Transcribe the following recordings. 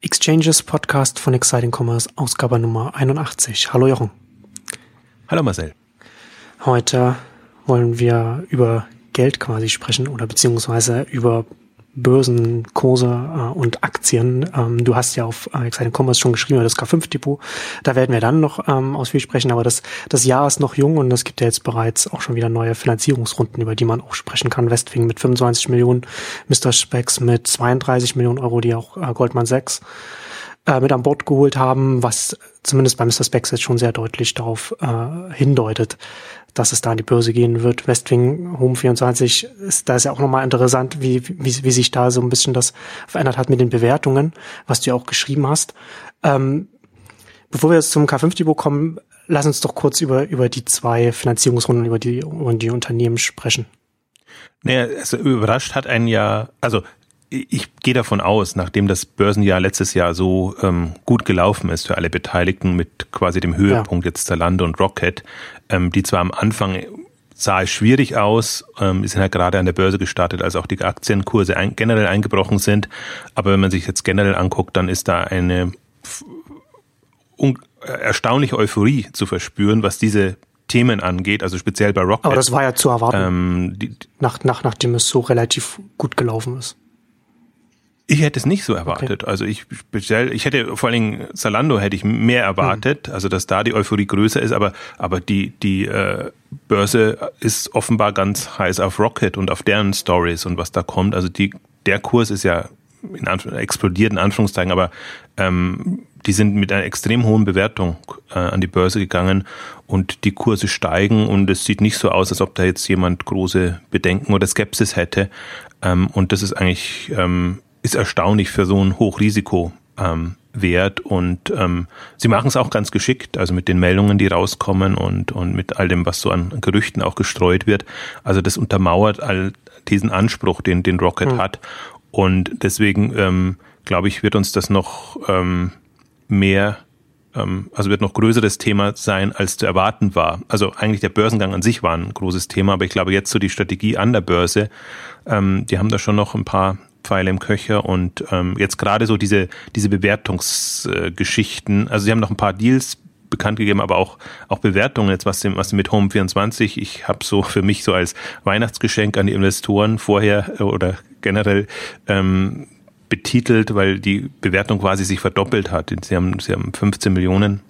Exchanges Podcast von Exciting Commerce, Ausgabe Nummer 81. Hallo Jochen. Hallo Marcel. Heute wollen wir über Geld quasi sprechen oder beziehungsweise über Börsenkurse äh, und Aktien. Ähm, du hast ja auf äh, Exciting Commerce schon geschrieben, das K5-Depot. Da werden wir dann noch ähm, ausführlich sprechen, aber das, das Jahr ist noch jung und es gibt ja jetzt bereits auch schon wieder neue Finanzierungsrunden, über die man auch sprechen kann. Westwing mit 25 Millionen, Mr. Specs mit 32 Millionen Euro, die auch äh, Goldman Sachs äh, mit an Bord geholt haben, was zumindest bei Mr. Specs jetzt schon sehr deutlich darauf äh, hindeutet, dass es da an die Börse gehen wird. Westwing Home 24 ist, da ist ja auch nochmal interessant, wie, wie, wie sich da so ein bisschen das verändert hat mit den Bewertungen, was du ja auch geschrieben hast. Ähm, bevor wir jetzt zum K5-Depot kommen, lass uns doch kurz über, über die zwei Finanzierungsrunden, über die, über die Unternehmen sprechen. Naja, also überrascht hat einen ja, also ich gehe davon aus, nachdem das Börsenjahr letztes Jahr so ähm, gut gelaufen ist für alle Beteiligten mit quasi dem Höhepunkt ja. jetzt Zalando und Rocket, ähm, die zwar am Anfang sah es schwierig aus, ähm, sind halt gerade an der Börse gestartet, als auch die Aktienkurse ein, generell eingebrochen sind. Aber wenn man sich jetzt generell anguckt, dann ist da eine erstaunliche Euphorie zu verspüren, was diese Themen angeht, also speziell bei Rocket. Aber das war ja zu erwarten, ähm, die, nach, nach, nachdem es so relativ gut gelaufen ist. Ich hätte es nicht so erwartet. Okay. Also ich speziell, ich hätte vor allen Dingen Zalando hätte ich mehr erwartet, mhm. also dass da die Euphorie größer ist, aber aber die die äh, Börse ist offenbar ganz heiß auf Rocket und auf deren Stories und was da kommt. Also die der Kurs ist ja in Anf explodiert in Anführungszeichen, aber ähm, die sind mit einer extrem hohen Bewertung äh, an die Börse gegangen und die Kurse steigen und es sieht nicht so aus, als ob da jetzt jemand große Bedenken oder Skepsis hätte. Ähm, und das ist eigentlich ähm, ist erstaunlich für so ein Hochrisiko. Ähm, wert und ähm, sie machen es auch ganz geschickt, also mit den Meldungen, die rauskommen und, und mit all dem, was so an Gerüchten auch gestreut wird. Also das untermauert all diesen Anspruch, den, den Rocket mhm. hat. Und deswegen ähm, glaube ich, wird uns das noch ähm, mehr, ähm, also wird noch größeres Thema sein, als zu erwarten war. Also eigentlich der Börsengang an sich war ein großes Thema, aber ich glaube jetzt so die Strategie an der Börse, ähm, die haben da schon noch ein paar Pfeile im Köcher und ähm, jetzt gerade so diese, diese Bewertungsgeschichten, äh, also sie haben noch ein paar Deals bekannt gegeben, aber auch, auch Bewertungen jetzt, was, was mit Home 24, ich habe so für mich so als Weihnachtsgeschenk an die Investoren vorher äh, oder generell ähm, betitelt, weil die Bewertung quasi sich verdoppelt hat. Sie haben, sie haben 15 Millionen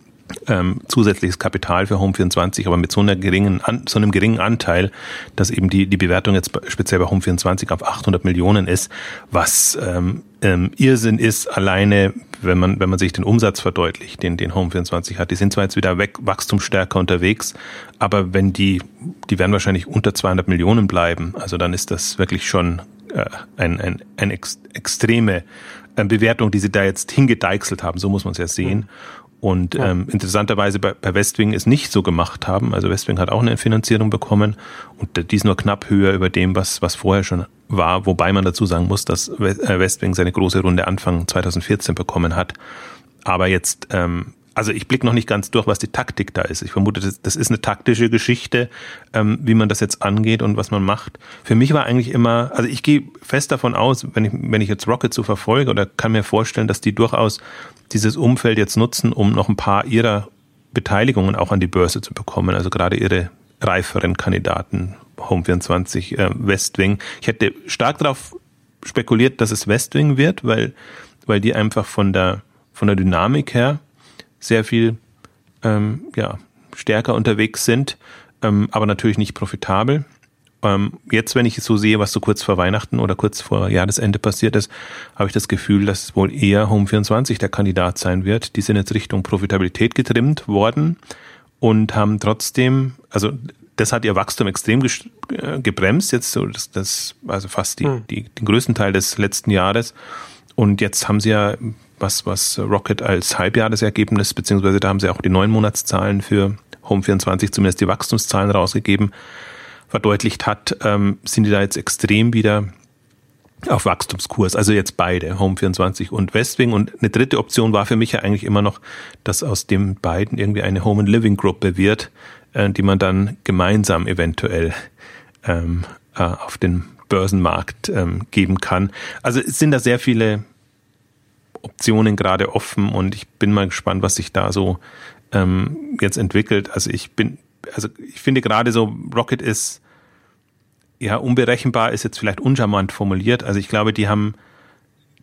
ähm, zusätzliches Kapital für Home24, aber mit so, einer geringen, an, so einem geringen Anteil, dass eben die, die Bewertung jetzt speziell bei Home24 auf 800 Millionen ist, was ähm, ähm, Irrsinn ist, alleine, wenn man, wenn man sich den Umsatz verdeutlicht, den, den Home24 hat. Die sind zwar jetzt wieder weg, wachstumsstärker unterwegs, aber wenn die, die werden wahrscheinlich unter 200 Millionen bleiben, also dann ist das wirklich schon äh, ein, ein, ein ex, extreme äh, Bewertung, die sie da jetzt hingedeichselt haben, so muss man es ja sehen. Und ja. ähm, interessanterweise bei, bei Westwing es nicht so gemacht haben. Also Westwing hat auch eine Finanzierung bekommen und die ist nur knapp höher über dem, was, was vorher schon war. Wobei man dazu sagen muss, dass äh, Westwing seine große Runde Anfang 2014 bekommen hat. Aber jetzt, ähm, also ich blicke noch nicht ganz durch, was die Taktik da ist. Ich vermute, das, das ist eine taktische Geschichte, ähm, wie man das jetzt angeht und was man macht. Für mich war eigentlich immer, also ich gehe fest davon aus, wenn ich, wenn ich jetzt Rocket so verfolge oder kann mir vorstellen, dass die durchaus dieses Umfeld jetzt nutzen, um noch ein paar ihrer Beteiligungen auch an die Börse zu bekommen, also gerade ihre reiferen Kandidaten, Home24, äh, Westwing. Ich hätte stark darauf spekuliert, dass es Westwing wird, weil, weil die einfach von der, von der Dynamik her sehr viel ähm, ja, stärker unterwegs sind, ähm, aber natürlich nicht profitabel. Ähm, jetzt, wenn ich es so sehe, was so kurz vor Weihnachten oder kurz vor Jahresende passiert ist, habe ich das Gefühl, dass wohl eher Home24 der Kandidat sein wird. Die sind jetzt Richtung Profitabilität getrimmt worden und haben trotzdem, also das hat ihr Wachstum extrem äh, gebremst, jetzt so das, das also fast die, hm. die, den größten Teil des letzten Jahres. Und jetzt haben sie ja was, was Rocket als Halbjahresergebnis, beziehungsweise da haben sie auch die neun Monatszahlen für Home24, zumindest die Wachstumszahlen rausgegeben verdeutlicht hat, ähm, sind die da jetzt extrem wieder auf Wachstumskurs. Also jetzt beide, Home24 und Westwing. Und eine dritte Option war für mich ja eigentlich immer noch, dass aus den beiden irgendwie eine Home and Living Gruppe wird, äh, die man dann gemeinsam eventuell ähm, äh, auf den Börsenmarkt ähm, geben kann. Also es sind da sehr viele Optionen gerade offen und ich bin mal gespannt, was sich da so ähm, jetzt entwickelt. Also ich bin, also ich finde gerade so, Rocket ist ja unberechenbar, ist jetzt vielleicht uncharmant formuliert. Also ich glaube, die haben,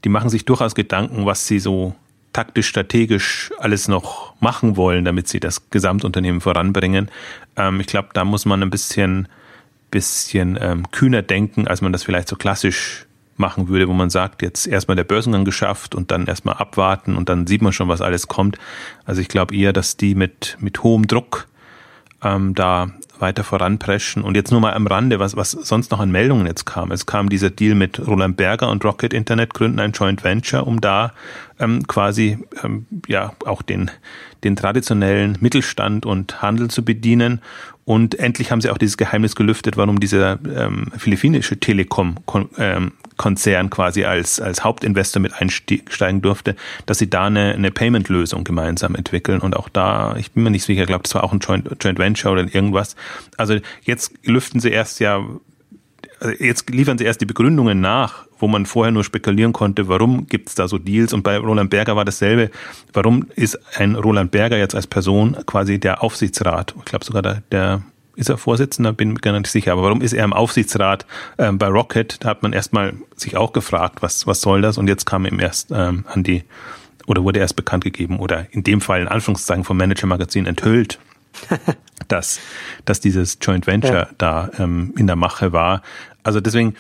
die machen sich durchaus Gedanken, was sie so taktisch, strategisch alles noch machen wollen, damit sie das Gesamtunternehmen voranbringen. Ähm, ich glaube, da muss man ein bisschen, bisschen ähm, kühner denken, als man das vielleicht so klassisch machen würde, wo man sagt, jetzt erstmal der Börsengang geschafft und dann erstmal abwarten und dann sieht man schon, was alles kommt. Also ich glaube eher, dass die mit, mit hohem Druck ähm, da weiter voranpreschen. Und jetzt nur mal am Rande, was, was sonst noch an Meldungen jetzt kam. Es kam dieser Deal mit Roland Berger und Rocket Internet gründen ein Joint Venture, um da ähm, quasi ähm, ja auch den, den traditionellen Mittelstand und Handel zu bedienen. Und endlich haben sie auch dieses Geheimnis gelüftet, warum dieser ähm, philippinische Telekom-Konzern ähm, quasi als, als Hauptinvestor mit einsteigen durfte, dass sie da eine, eine Payment-Lösung gemeinsam entwickeln. Und auch da, ich bin mir nicht sicher, ich glaube, das war auch ein Joint, Joint Venture oder irgendwas. Also jetzt lüften sie erst ja also jetzt liefern sie erst die Begründungen nach, wo man vorher nur spekulieren konnte, warum gibt es da so Deals. Und bei Roland Berger war dasselbe. Warum ist ein Roland Berger jetzt als Person quasi der Aufsichtsrat? Ich glaube sogar der, der ist er Vorsitzender, bin mir gar nicht sicher. Aber warum ist er im Aufsichtsrat ähm, bei Rocket? Da hat man erstmal sich auch gefragt, was, was soll das? Und jetzt kam ihm erst ähm, an die, oder wurde erst bekannt gegeben, oder in dem Fall in Anführungszeichen vom Manager Magazin enthüllt, dass, dass dieses Joint Venture ja. da ähm, in der Mache war. Also deswegen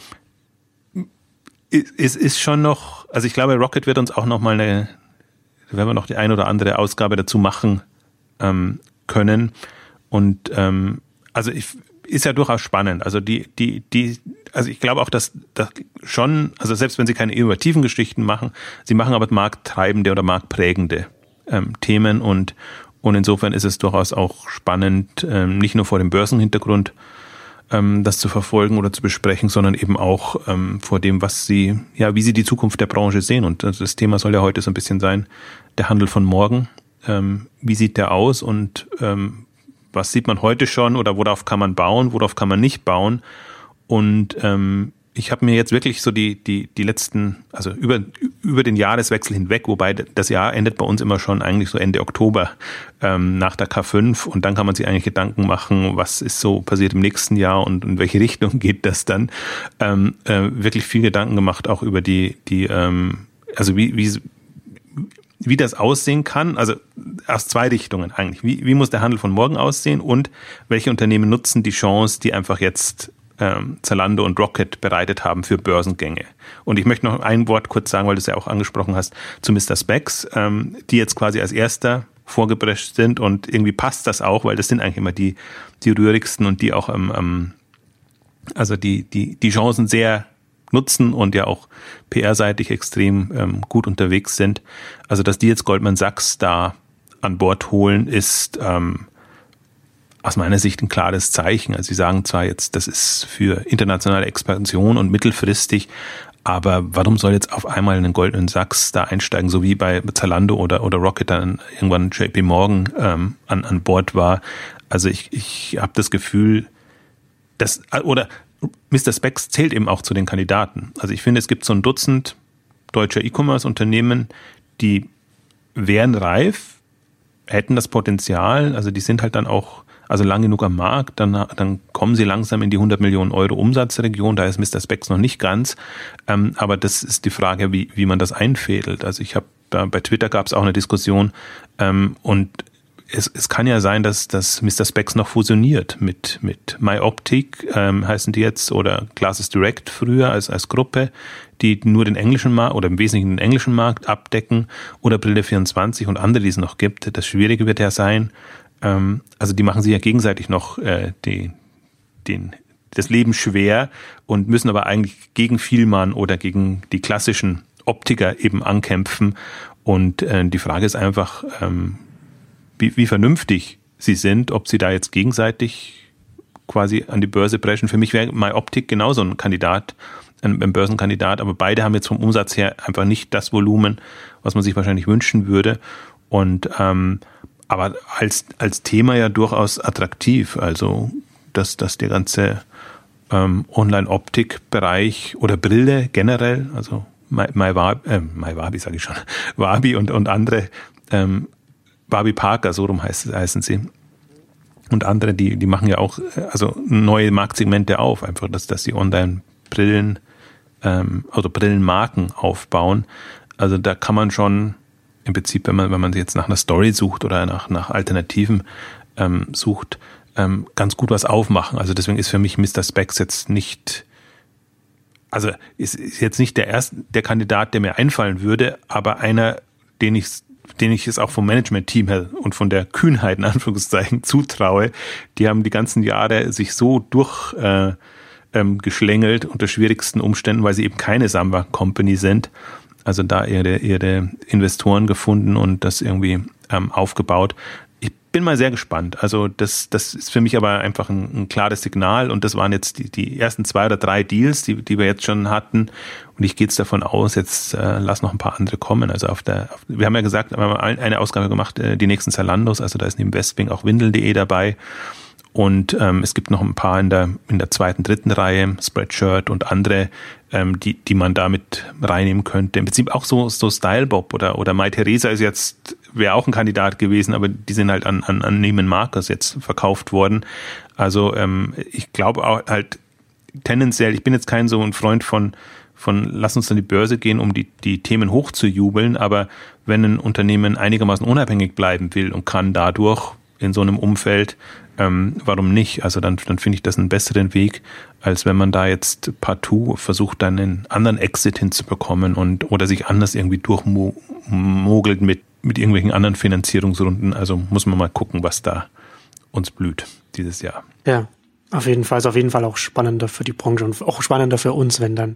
es ist schon noch, also ich glaube, Rocket wird uns auch noch mal eine, werden wir noch die ein oder andere Ausgabe dazu machen ähm, können. Und ähm, also ich, ist ja durchaus spannend. Also die, die, die, also ich glaube auch, dass, dass schon, also selbst wenn sie keine innovativen Geschichten machen, sie machen aber markttreibende oder marktprägende ähm, Themen und und insofern ist es durchaus auch spannend, ähm, nicht nur vor dem Börsenhintergrund ähm, das zu verfolgen oder zu besprechen, sondern eben auch ähm, vor dem, was sie, ja, wie sie die Zukunft der Branche sehen. Und das Thema soll ja heute so ein bisschen sein, der Handel von morgen. Ähm, wie sieht der aus und ähm, was sieht man heute schon oder worauf kann man bauen, worauf kann man nicht bauen? Und ähm, ich habe mir jetzt wirklich so die, die, die letzten, also über, über den Jahreswechsel hinweg, wobei das Jahr endet bei uns immer schon eigentlich so Ende Oktober ähm, nach der K5 und dann kann man sich eigentlich Gedanken machen, was ist so passiert im nächsten Jahr und in welche Richtung geht das dann. Ähm, äh, wirklich viel Gedanken gemacht, auch über die, die ähm, also wie, wie, wie das aussehen kann, also aus zwei Richtungen eigentlich. Wie, wie muss der Handel von morgen aussehen und welche Unternehmen nutzen die Chance, die einfach jetzt ähm, Zalando und Rocket bereitet haben für Börsengänge. Und ich möchte noch ein Wort kurz sagen, weil du es ja auch angesprochen hast, zu Mr. Specs, ähm, die jetzt quasi als erster vorgeprescht sind und irgendwie passt das auch, weil das sind eigentlich immer die, die rührigsten und die auch ähm, ähm, also die, die, die Chancen sehr nutzen und ja auch PR-seitig extrem ähm, gut unterwegs sind. Also dass die jetzt Goldman Sachs da an Bord holen, ist ähm, aus meiner Sicht ein klares Zeichen. Also Sie sagen zwar jetzt, das ist für internationale Expansion und mittelfristig, aber warum soll jetzt auf einmal ein goldenen Sachs da einsteigen, so wie bei Zalando oder, oder Rocket dann irgendwann JP Morgan ähm, an, an Bord war? Also ich, ich habe das Gefühl, dass, oder Mr. Specs zählt eben auch zu den Kandidaten. Also ich finde, es gibt so ein Dutzend deutscher E-Commerce-Unternehmen, die wären reif, hätten das Potenzial, also die sind halt dann auch also lang genug am Markt, dann, dann kommen sie langsam in die 100 Millionen Euro Umsatzregion. Da ist Mr. Specs noch nicht ganz. Ähm, aber das ist die Frage, wie, wie man das einfädelt. Also ich habe bei Twitter gab es auch eine Diskussion ähm, und es, es kann ja sein, dass, dass Mr. Specs noch fusioniert mit, mit MyOptic, ähm, heißen die jetzt, oder Classes Direct früher als, als Gruppe, die nur den englischen Markt oder im Wesentlichen den englischen Markt abdecken, oder Brille 24 und andere, die es noch gibt. Das Schwierige wird ja sein, ähm, also die machen sich ja gegenseitig noch äh, die, den, das Leben schwer und müssen aber eigentlich gegen Vielmann oder gegen die klassischen Optiker eben ankämpfen. Und äh, die Frage ist einfach, ähm, wie, wie vernünftig sie sind, ob sie da jetzt gegenseitig quasi an die Börse brechen. Für mich wäre MyOptic genauso ein Kandidat, ein, ein Börsenkandidat, aber beide haben jetzt vom Umsatz her einfach nicht das Volumen, was man sich wahrscheinlich wünschen würde. Und ähm, aber als, als Thema ja durchaus attraktiv. Also, dass, dass der ganze ähm, Online-Optik-Bereich oder Brille generell, also MyWabi, äh, My sage ich schon, Wabi und, und andere, ähm, Wabi Parker, so rum heißt, heißen sie. Und andere, die, die machen ja auch äh, also neue Marktsegmente auf, einfach, dass, dass sie Online-Brillen, ähm, also Brillenmarken aufbauen. Also da kann man schon im Prinzip, wenn man, wenn man jetzt nach einer Story sucht oder nach, nach Alternativen ähm, sucht, ähm, ganz gut was aufmachen. Also deswegen ist für mich Mr. Specs jetzt nicht, also ist, ist jetzt nicht der erste, der Kandidat, der mir einfallen würde, aber einer, den ich den ich es auch vom Management-Team her und von der Kühnheit in Anführungszeichen zutraue, die haben die ganzen Jahre sich so durch äh, ähm, unter schwierigsten Umständen, weil sie eben keine Samba Company sind. Also da ihre, ihre Investoren gefunden und das irgendwie ähm, aufgebaut bin mal sehr gespannt. Also das, das ist für mich aber einfach ein, ein klares Signal und das waren jetzt die, die ersten zwei oder drei Deals, die, die wir jetzt schon hatten. Und ich gehe jetzt davon aus, jetzt äh, lass noch ein paar andere kommen. Also auf der, auf, wir haben ja gesagt, wir haben eine Ausgabe gemacht, äh, die nächsten Zalandos, also da ist neben Westwing auch Windel.de dabei. Und ähm, es gibt noch ein paar in der, in der zweiten, dritten Reihe, Spreadshirt und andere, ähm, die, die man damit reinnehmen könnte. Im Prinzip auch so, so Stylebob oder, oder Mai Theresa ist jetzt, wäre auch ein Kandidat gewesen, aber die sind halt an, an, an Neiman Markers jetzt verkauft worden. Also ähm, ich glaube auch halt tendenziell, ich bin jetzt kein so ein Freund von, von lass uns an die Börse gehen, um die, die Themen hochzujubeln, aber wenn ein Unternehmen einigermaßen unabhängig bleiben will und kann dadurch in so einem Umfeld ähm, warum nicht? Also dann, dann finde ich das einen besseren Weg, als wenn man da jetzt partout versucht, dann einen anderen Exit hinzubekommen und oder sich anders irgendwie durchmogelt mit, mit irgendwelchen anderen Finanzierungsrunden. Also muss man mal gucken, was da uns blüht dieses Jahr. Ja, auf jeden Fall ist auf jeden Fall auch spannender für die Branche und auch spannender für uns, wenn dann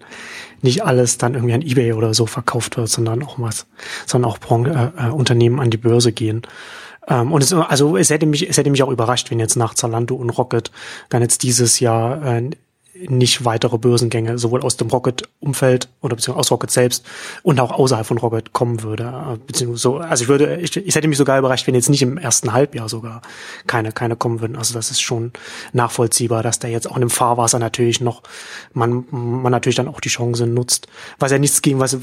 nicht alles dann irgendwie an eBay oder so verkauft wird, sondern auch was, sondern auch Branche, äh, äh, Unternehmen an die Börse gehen. Ähm, und es, also es hätte mich, es hätte mich auch überrascht, wenn jetzt nach Zalando und Rocket dann jetzt dieses Jahr äh, nicht weitere Börsengänge sowohl aus dem Rocket-Umfeld oder beziehungsweise aus Rocket selbst und auch außerhalb von Rocket kommen würde. Beziehungsweise so, also ich würde, ich, ich hätte mich sogar überrascht, wenn jetzt nicht im ersten Halbjahr sogar keine, keine kommen würden. Also das ist schon nachvollziehbar, dass da jetzt auch in dem Fahrwasser natürlich noch man, man natürlich dann auch die Chance nutzt. Was ja nichts gegen, was,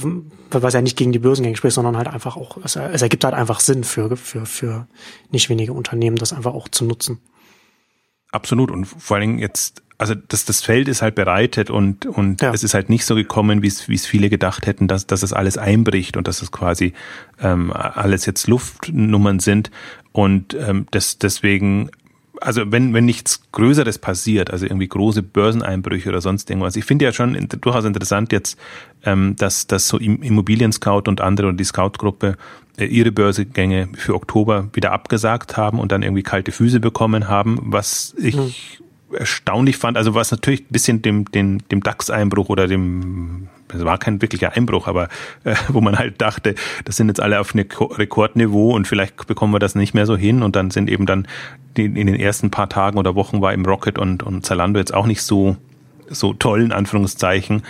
was ja nicht gegen die Börsengänge spricht, sondern halt einfach auch, es, es ergibt halt einfach Sinn für, für, für nicht wenige Unternehmen, das einfach auch zu nutzen. Absolut. Und vor allen Dingen jetzt also das, das Feld ist halt bereitet und, und ja. es ist halt nicht so gekommen, wie es, wie es viele gedacht hätten, dass, dass es alles einbricht und dass es quasi ähm, alles jetzt Luftnummern sind. Und ähm, das, deswegen, also wenn, wenn nichts Größeres passiert, also irgendwie große Börseneinbrüche oder sonst irgendwas, ich finde ja schon durchaus interessant jetzt, ähm, dass, dass so Immobilien Scout und andere und die Scout-Gruppe äh, ihre Börsegänge für Oktober wieder abgesagt haben und dann irgendwie kalte Füße bekommen haben, was ich mhm erstaunlich fand, also was natürlich ein bisschen dem, dem, dem DAX-Einbruch oder dem, es war kein wirklicher Einbruch, aber äh, wo man halt dachte, das sind jetzt alle auf einem Rekordniveau und vielleicht bekommen wir das nicht mehr so hin und dann sind eben dann die, in den ersten paar Tagen oder Wochen war im Rocket und, und Zalando jetzt auch nicht so so toll in Anführungszeichen.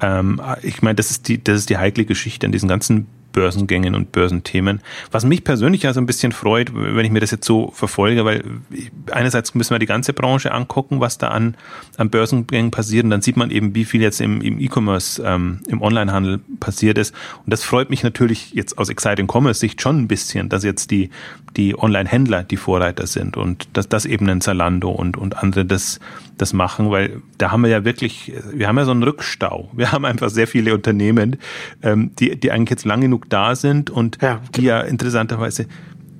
Ähm, ich meine, das ist die das ist die heikle Geschichte an diesen ganzen Börsengängen und Börsenthemen. Was mich persönlich ja so ein bisschen freut, wenn ich mir das jetzt so verfolge, weil einerseits müssen wir die ganze Branche angucken, was da an, an Börsengängen passiert und dann sieht man eben, wie viel jetzt im, im E-Commerce, ähm, im Onlinehandel passiert ist. Und das freut mich natürlich jetzt aus Exciting Commerce Sicht schon ein bisschen, dass jetzt die, die Online-Händler die Vorreiter sind und dass das eben ein Zalando und, und andere das, das machen, weil da haben wir ja wirklich, wir haben ja so einen Rückstau. Wir haben einfach sehr viele Unternehmen, ähm, die, die eigentlich jetzt lang genug da sind und ja. die ja interessanterweise,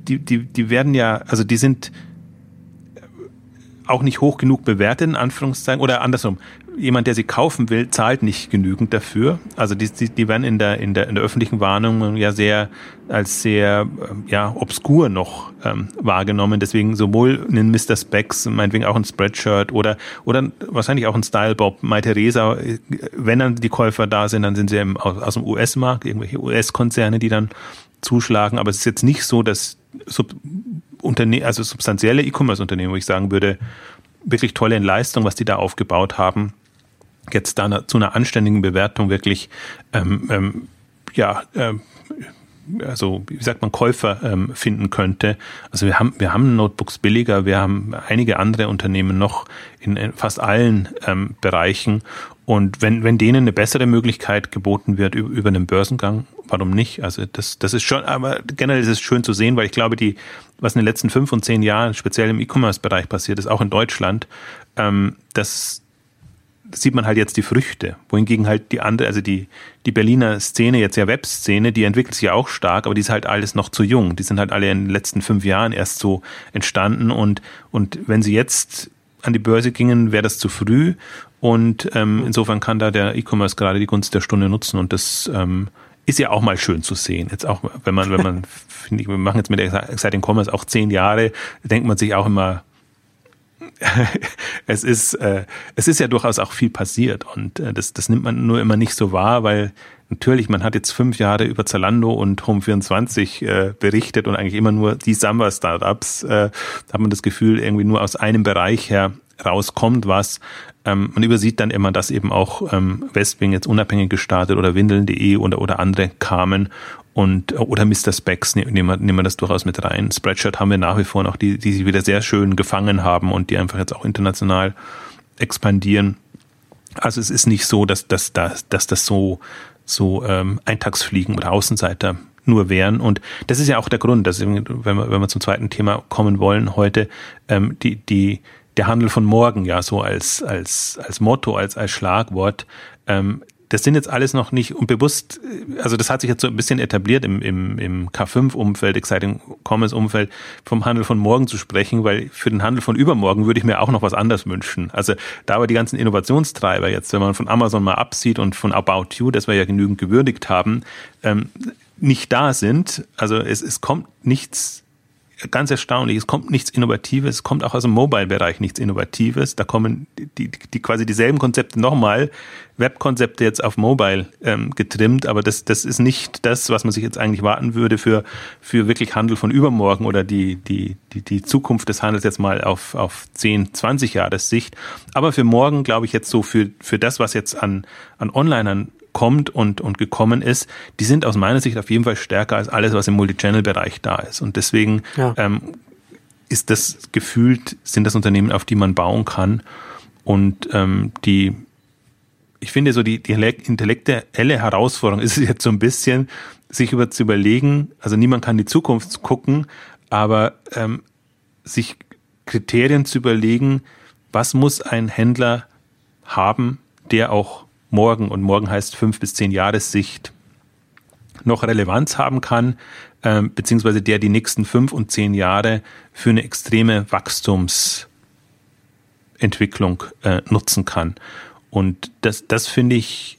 die, die, die werden ja, also die sind auch nicht hoch genug bewertet, in Anführungszeichen, oder andersrum, jemand, der sie kaufen will, zahlt nicht genügend dafür. Also die, die, die werden in der, in, der, in der öffentlichen Warnung ja sehr als sehr ähm, ja, obskur noch ähm, wahrgenommen. Deswegen sowohl ein Mr. Specs, meinetwegen auch ein Spreadshirt oder, oder wahrscheinlich auch ein Style Bob, My Theresa, wenn dann die Käufer da sind, dann sind sie im, aus, aus dem US-Markt, irgendwelche US-Konzerne, die dann zuschlagen. Aber es ist jetzt nicht so, dass Sub Unterne also substanzielle E-Commerce-Unternehmen, wo ich sagen würde, wirklich tolle Leistung, was die da aufgebaut haben, jetzt da zu einer anständigen Bewertung wirklich ähm, ähm, ja, ähm, also wie sagt man, Käufer ähm, finden könnte. Also wir haben, wir haben Notebooks billiger, wir haben einige andere Unternehmen noch in, in fast allen ähm, Bereichen. Und wenn, wenn denen eine bessere Möglichkeit geboten wird über, über einen Börsengang, warum nicht? Also das, das ist schon, aber generell ist es schön zu sehen, weil ich glaube, die, was in den letzten fünf und zehn Jahren speziell im E-Commerce-Bereich passiert ist, auch in Deutschland, ähm, das sieht man halt jetzt die Früchte. Wohingegen halt die andere, also die, die Berliner Szene, jetzt ja Webszene, die entwickelt sich ja auch stark, aber die ist halt alles noch zu jung. Die sind halt alle in den letzten fünf Jahren erst so entstanden und, und wenn sie jetzt an die Börse gingen, wäre das zu früh. Und ähm, insofern kann da der E-Commerce gerade die Gunst der Stunde nutzen und das ähm, ist ja auch mal schön zu sehen. Jetzt auch, wenn man, wenn man, finde ich, wir machen jetzt mit Exciting Commerce auch zehn Jahre, denkt man sich auch immer, es ist, äh, es ist ja durchaus auch viel passiert und äh, das, das nimmt man nur immer nicht so wahr, weil natürlich, man hat jetzt fünf Jahre über Zalando und Home24 äh, berichtet und eigentlich immer nur die Samba-Startups. Äh, da hat man das Gefühl, irgendwie nur aus einem Bereich her rauskommt was. Ähm, man übersieht dann immer, dass eben auch ähm, Westwing jetzt unabhängig gestartet oder Windeln.de oder, oder andere kamen und oder Mr. Specs ne, nehmen wir, nehmen wir das durchaus mit rein. Spreadshirt haben wir nach wie vor noch, die, die sie wieder sehr schön gefangen haben und die einfach jetzt auch international expandieren. Also es ist nicht so, dass, dass, dass, dass das so, so ähm, Eintagsfliegen oder Außenseiter nur wären. Und das ist ja auch der Grund, dass wenn wir, wenn wir zum zweiten Thema kommen wollen heute, ähm, die, die, der Handel von morgen ja so als, als, als Motto, als, als Schlagwort, ähm, das sind jetzt alles noch nicht und bewusst, also das hat sich jetzt so ein bisschen etabliert im, im, im K5-Umfeld, Exciting Commerce-Umfeld, vom Handel von morgen zu sprechen, weil für den Handel von übermorgen würde ich mir auch noch was anderes wünschen. Also da aber die ganzen Innovationstreiber jetzt, wenn man von Amazon mal absieht und von About You, das wir ja genügend gewürdigt haben, ähm, nicht da sind, also es, es kommt nichts ganz erstaunlich. Es kommt nichts Innovatives, es kommt auch aus dem Mobile-Bereich nichts Innovatives. Da kommen die, die, die quasi dieselben Konzepte nochmal, Web-Konzepte jetzt auf Mobile ähm, getrimmt, aber das, das ist nicht das, was man sich jetzt eigentlich warten würde für, für wirklich Handel von übermorgen oder die, die, die, die Zukunft des Handels jetzt mal auf, auf 10, 20 Jahre Sicht. Aber für morgen, glaube ich, jetzt so für, für das, was jetzt an, an Onlinern kommt und, und gekommen ist, die sind aus meiner Sicht auf jeden Fall stärker als alles, was im Multichannel-Bereich da ist. Und deswegen ja. ähm, ist das gefühlt, sind das Unternehmen, auf die man bauen kann. Und ähm, die, ich finde so die, die intellektuelle Herausforderung ist es jetzt so ein bisschen, sich über zu überlegen, also niemand kann die Zukunft gucken, aber ähm, sich Kriterien zu überlegen, was muss ein Händler haben, der auch morgen, und morgen heißt fünf bis zehn Jahressicht, noch Relevanz haben kann, äh, beziehungsweise der die nächsten fünf und zehn Jahre für eine extreme Wachstumsentwicklung äh, nutzen kann. Und das, das finde ich,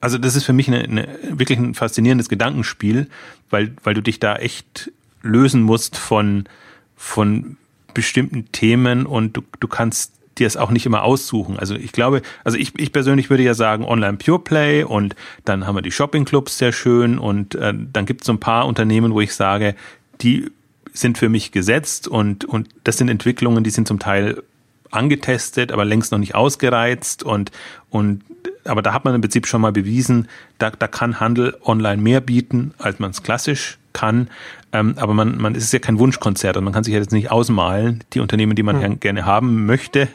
also das ist für mich eine, eine, wirklich ein faszinierendes Gedankenspiel, weil, weil du dich da echt lösen musst von, von bestimmten Themen und du, du kannst dir es auch nicht immer aussuchen. Also ich glaube, also ich, ich persönlich würde ja sagen Online Pure Play und dann haben wir die Shopping Clubs sehr schön und äh, dann gibt es so ein paar Unternehmen, wo ich sage, die sind für mich gesetzt und, und das sind Entwicklungen, die sind zum Teil angetestet, aber längst noch nicht ausgereizt und, und aber da hat man im Prinzip schon mal bewiesen, da, da kann Handel online mehr bieten, als man es klassisch kann. Ähm, aber man, man ist ja kein Wunschkonzert und man kann sich jetzt nicht ausmalen, die Unternehmen, die man mhm. gerne haben möchte,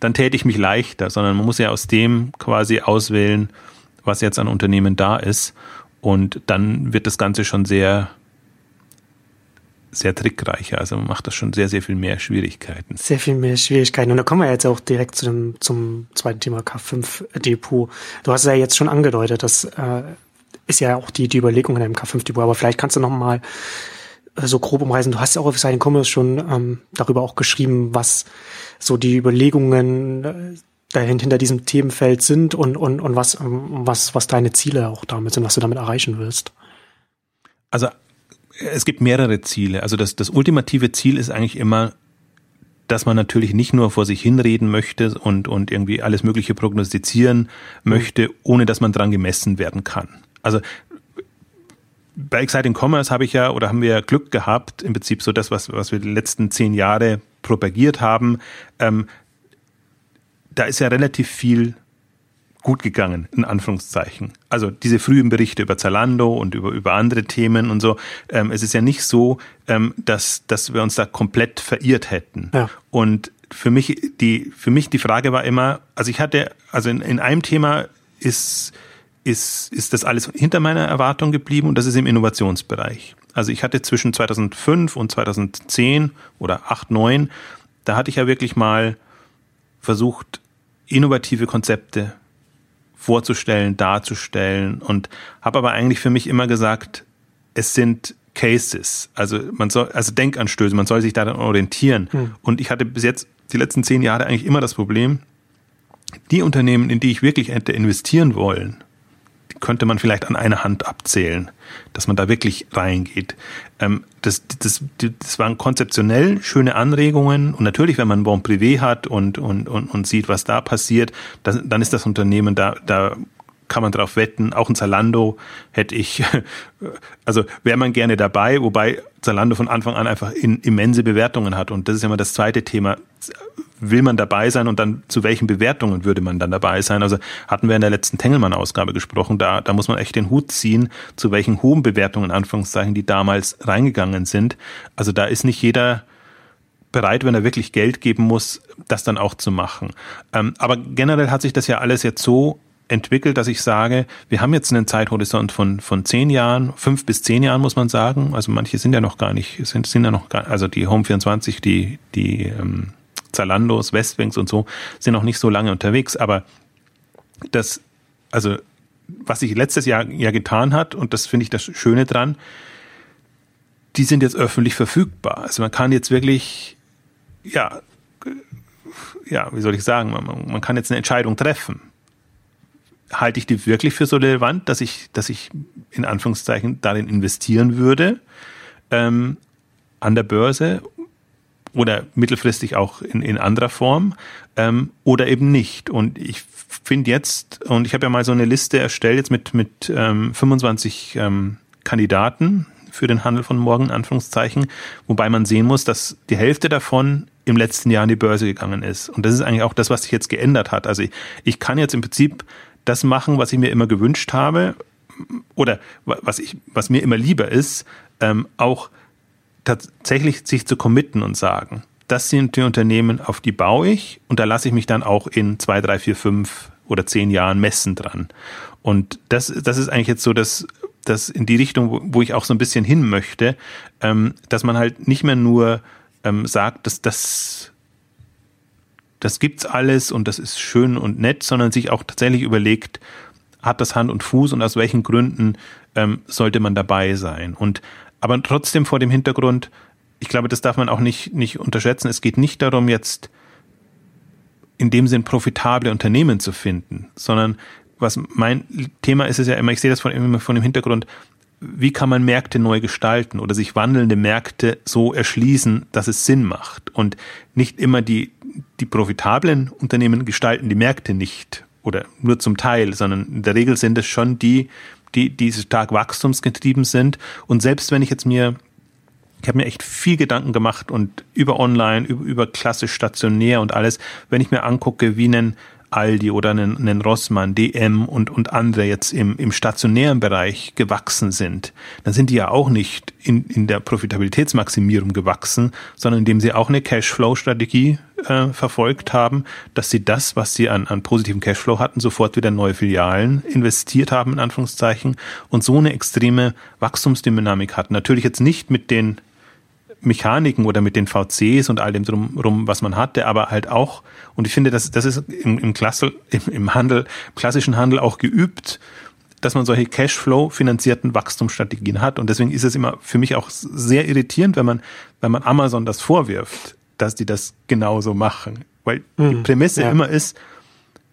dann täte ich mich leichter, sondern man muss ja aus dem quasi auswählen, was jetzt an Unternehmen da ist. Und dann wird das Ganze schon sehr, sehr trickreicher. Also man macht das schon sehr, sehr viel mehr Schwierigkeiten. Sehr viel mehr Schwierigkeiten. Und da kommen wir jetzt auch direkt zu dem, zum zweiten Thema K5-Depot. Du hast ja jetzt schon angedeutet, dass äh, ist ja auch die, die Überlegung in einem K5-Depot, aber vielleicht kannst du noch mal so grob umreißen. Du hast ja auch auf Seiten Commerce schon ähm, darüber auch geschrieben, was so die Überlegungen äh, dahin, hinter diesem Themenfeld sind und, und, und was, ähm, was, was deine Ziele auch damit sind, was du damit erreichen willst. Also es gibt mehrere Ziele. Also das, das ultimative Ziel ist eigentlich immer, dass man natürlich nicht nur vor sich hinreden möchte und, und irgendwie alles Mögliche prognostizieren möchte, ohne dass man dran gemessen werden kann also bei Exciting Commerce habe ich ja oder haben wir Glück gehabt, im Prinzip so das, was, was wir die letzten zehn Jahre propagiert haben. Ähm, da ist ja relativ viel gut gegangen, in Anführungszeichen. Also diese frühen Berichte über Zalando und über, über andere Themen und so. Ähm, es ist ja nicht so, ähm, dass, dass wir uns da komplett verirrt hätten. Ja. Und für mich, die, für mich die Frage war immer, also ich hatte, also in, in einem Thema ist, ist, ist das alles hinter meiner Erwartung geblieben und das ist im Innovationsbereich. Also ich hatte zwischen 2005 und 2010 oder 8, 9, da hatte ich ja wirklich mal versucht, innovative Konzepte vorzustellen, darzustellen und habe aber eigentlich für mich immer gesagt, es sind Cases, also man soll, also Denkanstöße, man soll sich daran orientieren. Hm. Und ich hatte bis jetzt die letzten zehn Jahre eigentlich immer das Problem, die Unternehmen, in die ich wirklich hätte investieren wollen, könnte man vielleicht an einer Hand abzählen, dass man da wirklich reingeht. Ähm, das, das, das waren konzeptionell schöne Anregungen und natürlich, wenn man Bon Privé hat und, und, und, und sieht, was da passiert, das, dann ist das Unternehmen da, da kann man drauf wetten. Auch ein Zalando hätte ich, also wäre man gerne dabei, wobei Zalando von Anfang an einfach in, immense Bewertungen hat. Und das ist ja immer das zweite Thema. Will man dabei sein und dann zu welchen Bewertungen würde man dann dabei sein? Also hatten wir in der letzten Tengelmann-Ausgabe gesprochen, da, da muss man echt den Hut ziehen, zu welchen hohen Bewertungen, Anführungszeichen, die damals reingegangen sind. Also da ist nicht jeder bereit, wenn er wirklich Geld geben muss, das dann auch zu machen. Ähm, aber generell hat sich das ja alles jetzt so entwickelt, dass ich sage, wir haben jetzt einen Zeithorizont von, von zehn Jahren, fünf bis zehn Jahren muss man sagen. Also manche sind ja noch gar nicht, sind, sind ja noch gar, also die Home 24, die, die ähm, Zalandos, Westwings und so, sind noch nicht so lange unterwegs. Aber das, also was sich letztes Jahr ja getan hat, und das finde ich das Schöne dran, die sind jetzt öffentlich verfügbar. Also man kann jetzt wirklich, ja, ja, wie soll ich sagen, man, man kann jetzt eine Entscheidung treffen halte ich die wirklich für so relevant, dass ich, dass ich in Anführungszeichen darin investieren würde ähm, an der Börse oder mittelfristig auch in, in anderer Form ähm, oder eben nicht. Und ich finde jetzt, und ich habe ja mal so eine Liste erstellt jetzt mit, mit ähm, 25 ähm, Kandidaten für den Handel von morgen, in Anführungszeichen, wobei man sehen muss, dass die Hälfte davon im letzten Jahr an die Börse gegangen ist. Und das ist eigentlich auch das, was sich jetzt geändert hat. Also ich, ich kann jetzt im Prinzip das machen, was ich mir immer gewünscht habe oder was ich, was mir immer lieber ist, ähm, auch tatsächlich sich zu committen und sagen, das sind die Unternehmen, auf die baue ich und da lasse ich mich dann auch in zwei, drei, vier, fünf oder zehn Jahren messen dran. Und das, das ist eigentlich jetzt so das, das in die Richtung, wo, wo ich auch so ein bisschen hin möchte, ähm, dass man halt nicht mehr nur ähm, sagt, dass das das gibt's alles und das ist schön und nett, sondern sich auch tatsächlich überlegt, hat das Hand und Fuß und aus welchen Gründen ähm, sollte man dabei sein. Und aber trotzdem vor dem Hintergrund, ich glaube, das darf man auch nicht, nicht unterschätzen. Es geht nicht darum, jetzt in dem Sinn profitable Unternehmen zu finden, sondern was mein Thema ist, ist ja immer, ich sehe das von, immer von dem Hintergrund, wie kann man Märkte neu gestalten oder sich wandelnde Märkte so erschließen, dass es Sinn macht und nicht immer die, die profitablen Unternehmen gestalten die Märkte nicht oder nur zum Teil, sondern in der Regel sind es schon die, die, die stark wachstumsgetrieben sind. Und selbst wenn ich jetzt mir, ich habe mir echt viel Gedanken gemacht und über online, über, über klassisch stationär und alles, wenn ich mir angucke, wie ein Aldi oder einen, einen Rossmann, DM und, und andere jetzt im, im stationären Bereich gewachsen sind, dann sind die ja auch nicht in, in der Profitabilitätsmaximierung gewachsen, sondern indem sie auch eine Cashflow-Strategie äh, verfolgt haben, dass sie das, was sie an, an positiven Cashflow hatten, sofort wieder in neue Filialen investiert haben, in Anführungszeichen, und so eine extreme Wachstumsdynamik hatten. Natürlich jetzt nicht mit den Mechaniken oder mit den VCs und all dem drum, was man hatte, aber halt auch, und ich finde, das, das ist im, im, Klasse, im, im Handel, im klassischen Handel auch geübt, dass man solche Cashflow-finanzierten Wachstumsstrategien hat. Und deswegen ist es immer für mich auch sehr irritierend, wenn man, wenn man Amazon das vorwirft, dass die das genauso machen. Weil mhm, die Prämisse ja. immer ist,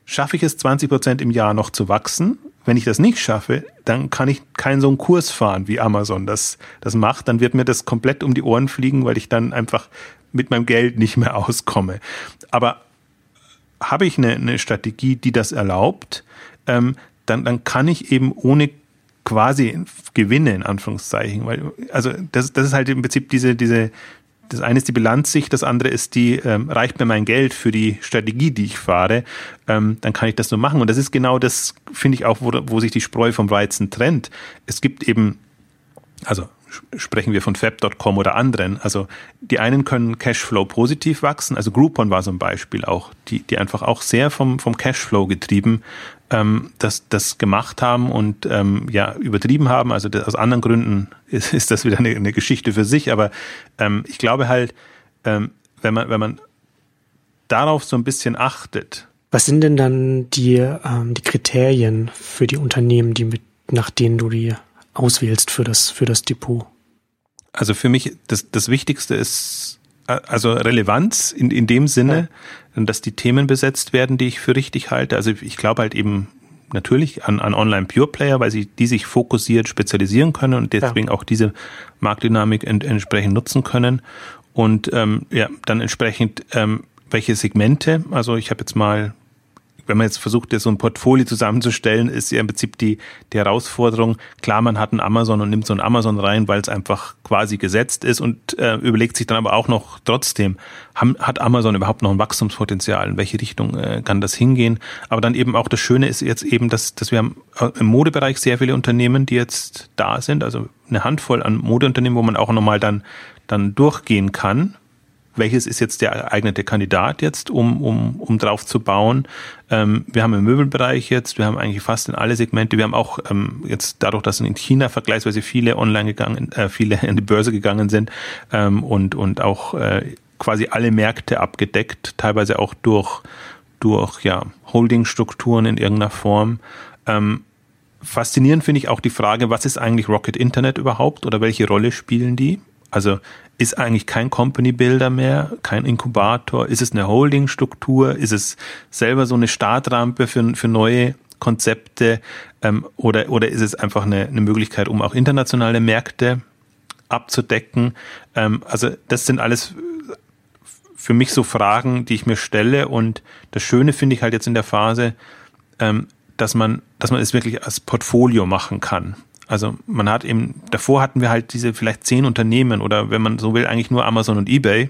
schaffe ich es 20 Prozent im Jahr noch zu wachsen wenn ich das nicht schaffe, dann kann ich keinen so einen Kurs fahren, wie Amazon das, das macht. Dann wird mir das komplett um die Ohren fliegen, weil ich dann einfach mit meinem Geld nicht mehr auskomme. Aber habe ich eine, eine Strategie, die das erlaubt, ähm, dann, dann kann ich eben ohne quasi Gewinne in Anführungszeichen, weil also das, das ist halt im Prinzip diese diese das eine ist die Bilanzsicht, das andere ist die, ähm, reicht mir mein Geld für die Strategie, die ich fahre, ähm, dann kann ich das nur machen. Und das ist genau das, finde ich auch, wo, wo sich die Spreu vom Weizen trennt. Es gibt eben, also sprechen wir von Fab.com oder anderen. Also die einen können Cashflow positiv wachsen. Also Groupon war so ein Beispiel auch, die, die einfach auch sehr vom, vom Cashflow getrieben ähm, das, das gemacht haben und ähm, ja übertrieben haben. Also das, aus anderen Gründen ist, ist das wieder eine, eine Geschichte für sich. Aber ähm, ich glaube halt, ähm, wenn man wenn man darauf so ein bisschen achtet. Was sind denn dann die ähm, die Kriterien für die Unternehmen, die mit nach denen du die auswählst für das für das Depot? Also für mich das das Wichtigste ist also Relevanz in, in dem Sinne, ja. dass die Themen besetzt werden, die ich für richtig halte. Also ich glaube halt eben natürlich an, an Online-Pure-Player, weil sie die sich fokussiert spezialisieren können und deswegen ja. auch diese Marktdynamik ent, entsprechend nutzen können. Und ähm, ja, dann entsprechend ähm, welche Segmente. Also ich habe jetzt mal wenn man jetzt versucht, so ein Portfolio zusammenzustellen, ist ja im Prinzip die, die Herausforderung, klar, man hat ein Amazon und nimmt so ein Amazon rein, weil es einfach quasi gesetzt ist und äh, überlegt sich dann aber auch noch trotzdem, haben, hat Amazon überhaupt noch ein Wachstumspotenzial? In welche Richtung äh, kann das hingehen? Aber dann eben auch das Schöne ist jetzt eben, dass, dass wir haben äh, im Modebereich sehr viele Unternehmen, die jetzt da sind, also eine Handvoll an Modeunternehmen, wo man auch nochmal dann, dann durchgehen kann welches ist jetzt der geeignete Kandidat jetzt, um, um, um drauf zu bauen. Ähm, wir haben im Möbelbereich jetzt, wir haben eigentlich fast in alle Segmente, wir haben auch ähm, jetzt dadurch, dass in China vergleichsweise viele online gegangen, äh, viele in die Börse gegangen sind ähm, und, und auch äh, quasi alle Märkte abgedeckt, teilweise auch durch, durch ja, Holdingstrukturen in irgendeiner Form. Ähm, faszinierend finde ich auch die Frage, was ist eigentlich Rocket Internet überhaupt oder welche Rolle spielen die? Also ist eigentlich kein Company Builder mehr, kein Inkubator? Ist es eine Holding-Struktur? Ist es selber so eine Startrampe für, für neue Konzepte? Ähm, oder, oder ist es einfach eine, eine Möglichkeit, um auch internationale Märkte abzudecken? Ähm, also das sind alles für mich so Fragen, die ich mir stelle. Und das Schöne finde ich halt jetzt in der Phase, ähm, dass man, dass man es wirklich als Portfolio machen kann. Also man hat eben, davor hatten wir halt diese vielleicht zehn Unternehmen oder wenn man so will, eigentlich nur Amazon und eBay,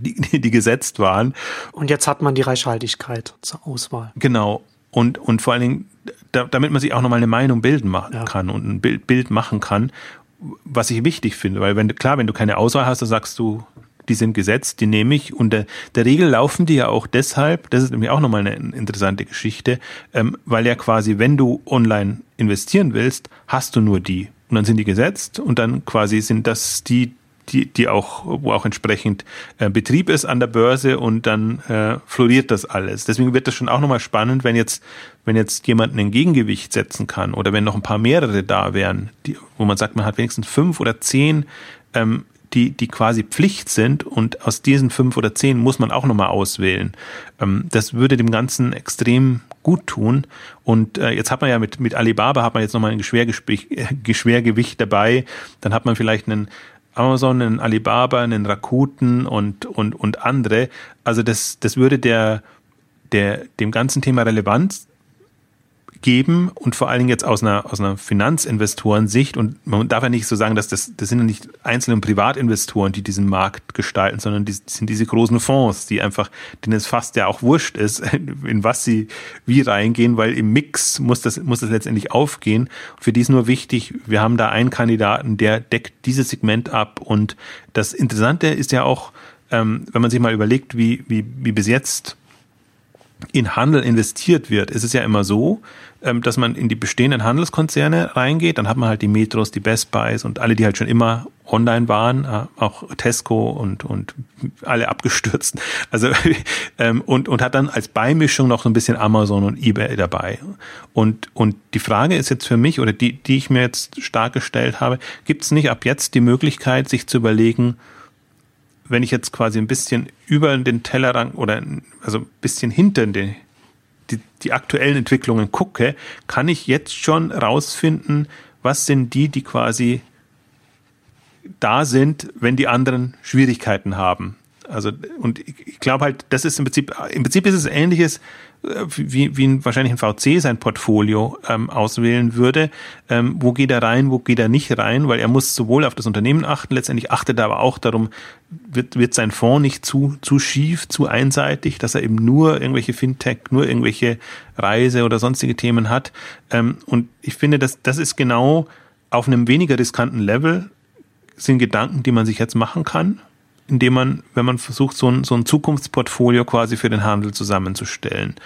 die, die gesetzt waren. Und jetzt hat man die Reichhaltigkeit zur Auswahl. Genau. Und, und vor allen Dingen, da, damit man sich auch nochmal eine Meinung bilden machen ja. kann und ein Bild, Bild machen kann, was ich wichtig finde, weil wenn du, klar, wenn du keine Auswahl hast, dann sagst du, die sind gesetzt, die nehme ich. Und der, der Regel laufen die ja auch deshalb, das ist nämlich auch nochmal eine interessante Geschichte, ähm, weil ja quasi, wenn du online investieren willst, hast du nur die. Und dann sind die gesetzt und dann quasi sind das die, die, die auch, wo auch entsprechend äh, Betrieb ist an der Börse und dann äh, floriert das alles. Deswegen wird das schon auch nochmal spannend, wenn jetzt, wenn jetzt jemand ein Gegengewicht setzen kann oder wenn noch ein paar mehrere da wären, die, wo man sagt, man hat wenigstens fünf oder zehn ähm, die, die quasi Pflicht sind und aus diesen fünf oder zehn muss man auch nochmal auswählen. Ähm, das würde dem Ganzen extrem gut tun. Und äh, jetzt hat man ja mit, mit Alibaba hat man jetzt nochmal ein Geschwergewicht dabei. Dann hat man vielleicht einen Amazon, einen Alibaba, einen Rakuten und, und, und andere. Also das, das würde der, der, dem ganzen Thema Relevanz geben und vor allen Dingen jetzt aus einer, aus einer Finanzinvestorensicht und man darf ja nicht so sagen, dass das, das sind ja nicht einzelne Privatinvestoren, die diesen Markt gestalten, sondern die, sind diese großen Fonds, die einfach, denen es fast ja auch wurscht ist, in was sie wie reingehen, weil im Mix muss das, muss das letztendlich aufgehen. Für die ist nur wichtig, wir haben da einen Kandidaten, der deckt dieses Segment ab und das Interessante ist ja auch, ähm, wenn man sich mal überlegt, wie, wie, wie bis jetzt in Handel investiert wird, ist es ja immer so, dass man in die bestehenden Handelskonzerne reingeht, dann hat man halt die Metros, die Best Buys und alle, die halt schon immer online waren, äh, auch Tesco und, und alle abgestürzt. Also ähm, und, und hat dann als Beimischung noch so ein bisschen Amazon und eBay dabei. Und, und die Frage ist jetzt für mich, oder die, die ich mir jetzt stark gestellt habe, gibt es nicht ab jetzt die Möglichkeit, sich zu überlegen, wenn ich jetzt quasi ein bisschen über den Tellerrand oder also ein bisschen hinter den, die, die aktuellen Entwicklungen gucke, kann ich jetzt schon rausfinden, was sind die, die quasi da sind, wenn die anderen Schwierigkeiten haben. Also, und ich glaube halt, das ist im Prinzip, im Prinzip ist es ähnliches, äh, wie, wie wahrscheinlich ein VC sein Portfolio ähm, auswählen würde. Ähm, wo geht er rein, wo geht er nicht rein, weil er muss sowohl auf das Unternehmen achten, letztendlich achtet er aber auch darum, wird, wird sein Fonds nicht zu, zu schief, zu einseitig, dass er eben nur irgendwelche Fintech, nur irgendwelche Reise oder sonstige Themen hat. Ähm, und ich finde, dass das ist genau auf einem weniger riskanten Level sind Gedanken, die man sich jetzt machen kann, indem man, wenn man versucht, so ein, so ein Zukunftsportfolio quasi für den Handel zusammenzustellen.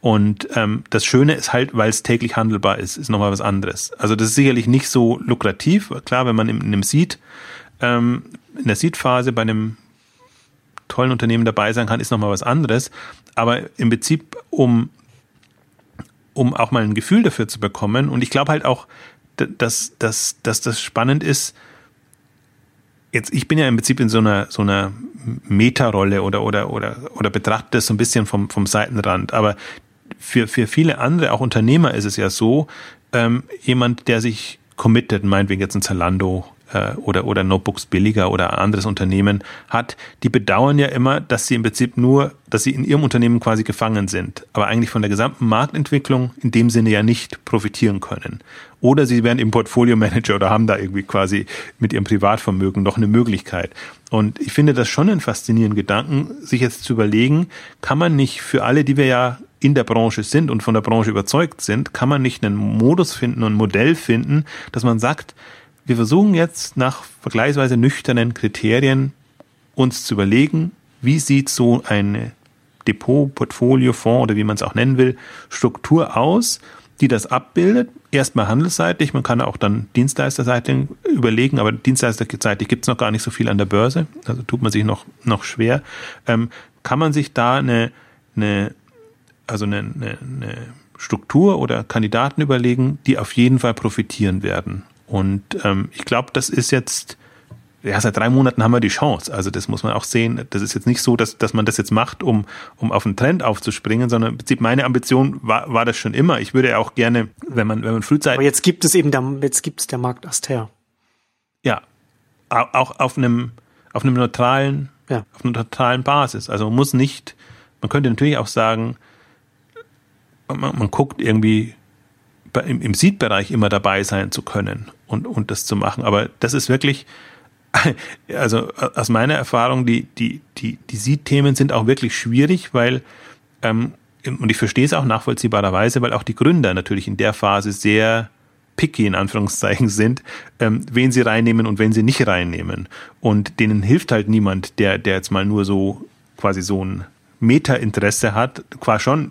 Und ähm, das Schöne ist halt, weil es täglich handelbar ist, ist nochmal was anderes. Also das ist sicherlich nicht so lukrativ. Klar, wenn man in, in einem Seed, ähm, in der Seed-Phase bei einem tollen Unternehmen dabei sein kann, ist nochmal was anderes. Aber im Prinzip, um, um auch mal ein Gefühl dafür zu bekommen, und ich glaube halt auch, dass, dass, dass das spannend ist, jetzt, ich bin ja im Prinzip in so einer, so einer Meta-Rolle oder, oder, oder, oder betrachte das so ein bisschen vom, vom Seitenrand. Aber für, für viele andere, auch Unternehmer, ist es ja so, ähm, jemand, der sich committet, meinetwegen jetzt ein Zalando äh, oder, oder Notebooks billiger oder ein anderes Unternehmen hat, die bedauern ja immer, dass sie im Prinzip nur, dass sie in ihrem Unternehmen quasi gefangen sind, aber eigentlich von der gesamten Marktentwicklung in dem Sinne ja nicht profitieren können. Oder sie werden im Portfolio-Manager oder haben da irgendwie quasi mit ihrem Privatvermögen noch eine Möglichkeit. Und ich finde das schon einen faszinierenden Gedanken, sich jetzt zu überlegen, kann man nicht für alle, die wir ja in der Branche sind und von der Branche überzeugt sind, kann man nicht einen Modus finden und ein Modell finden, dass man sagt, wir versuchen jetzt nach vergleichsweise nüchternen Kriterien uns zu überlegen, wie sieht so eine Depot, Portfolio, Fonds oder wie man es auch nennen will, Struktur aus, die das abbildet. Erstmal handelsseitig, man kann auch dann dienstleisterseitig überlegen, aber dienstleisterseitig gibt es noch gar nicht so viel an der Börse, also tut man sich noch, noch schwer. Ähm, kann man sich da eine, eine also eine, eine, eine Struktur oder Kandidaten überlegen, die auf jeden Fall profitieren werden. Und ähm, ich glaube, das ist jetzt, ja, seit drei Monaten haben wir die Chance. Also das muss man auch sehen. Das ist jetzt nicht so, dass, dass man das jetzt macht, um, um auf einen Trend aufzuspringen, sondern im Prinzip meine Ambition war, war das schon immer. Ich würde ja auch gerne, wenn man, wenn man frühzeitig. Aber jetzt gibt es eben, der, jetzt gibt es der Markt erst her. Ja. Auch auf einem, auf einem neutralen, ja. auf einer neutralen Basis. Also man muss nicht, man könnte natürlich auch sagen, man, man guckt irgendwie im, im Seed-Bereich immer dabei sein zu können und, und das zu machen. Aber das ist wirklich, also aus meiner Erfahrung, die, die, die, die Seed-Themen sind auch wirklich schwierig, weil, ähm, und ich verstehe es auch nachvollziehbarerweise, weil auch die Gründer natürlich in der Phase sehr picky in Anführungszeichen sind, ähm, wen sie reinnehmen und wen sie nicht reinnehmen. Und denen hilft halt niemand, der, der jetzt mal nur so quasi so ein Meta-Interesse hat, quasi schon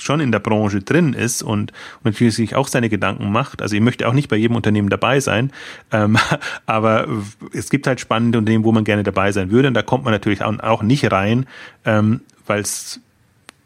schon in der Branche drin ist und, und natürlich sich auch seine Gedanken macht. Also ich möchte auch nicht bei jedem Unternehmen dabei sein, ähm, aber es gibt halt spannende Unternehmen, wo man gerne dabei sein würde und da kommt man natürlich auch, auch nicht rein, ähm, weil es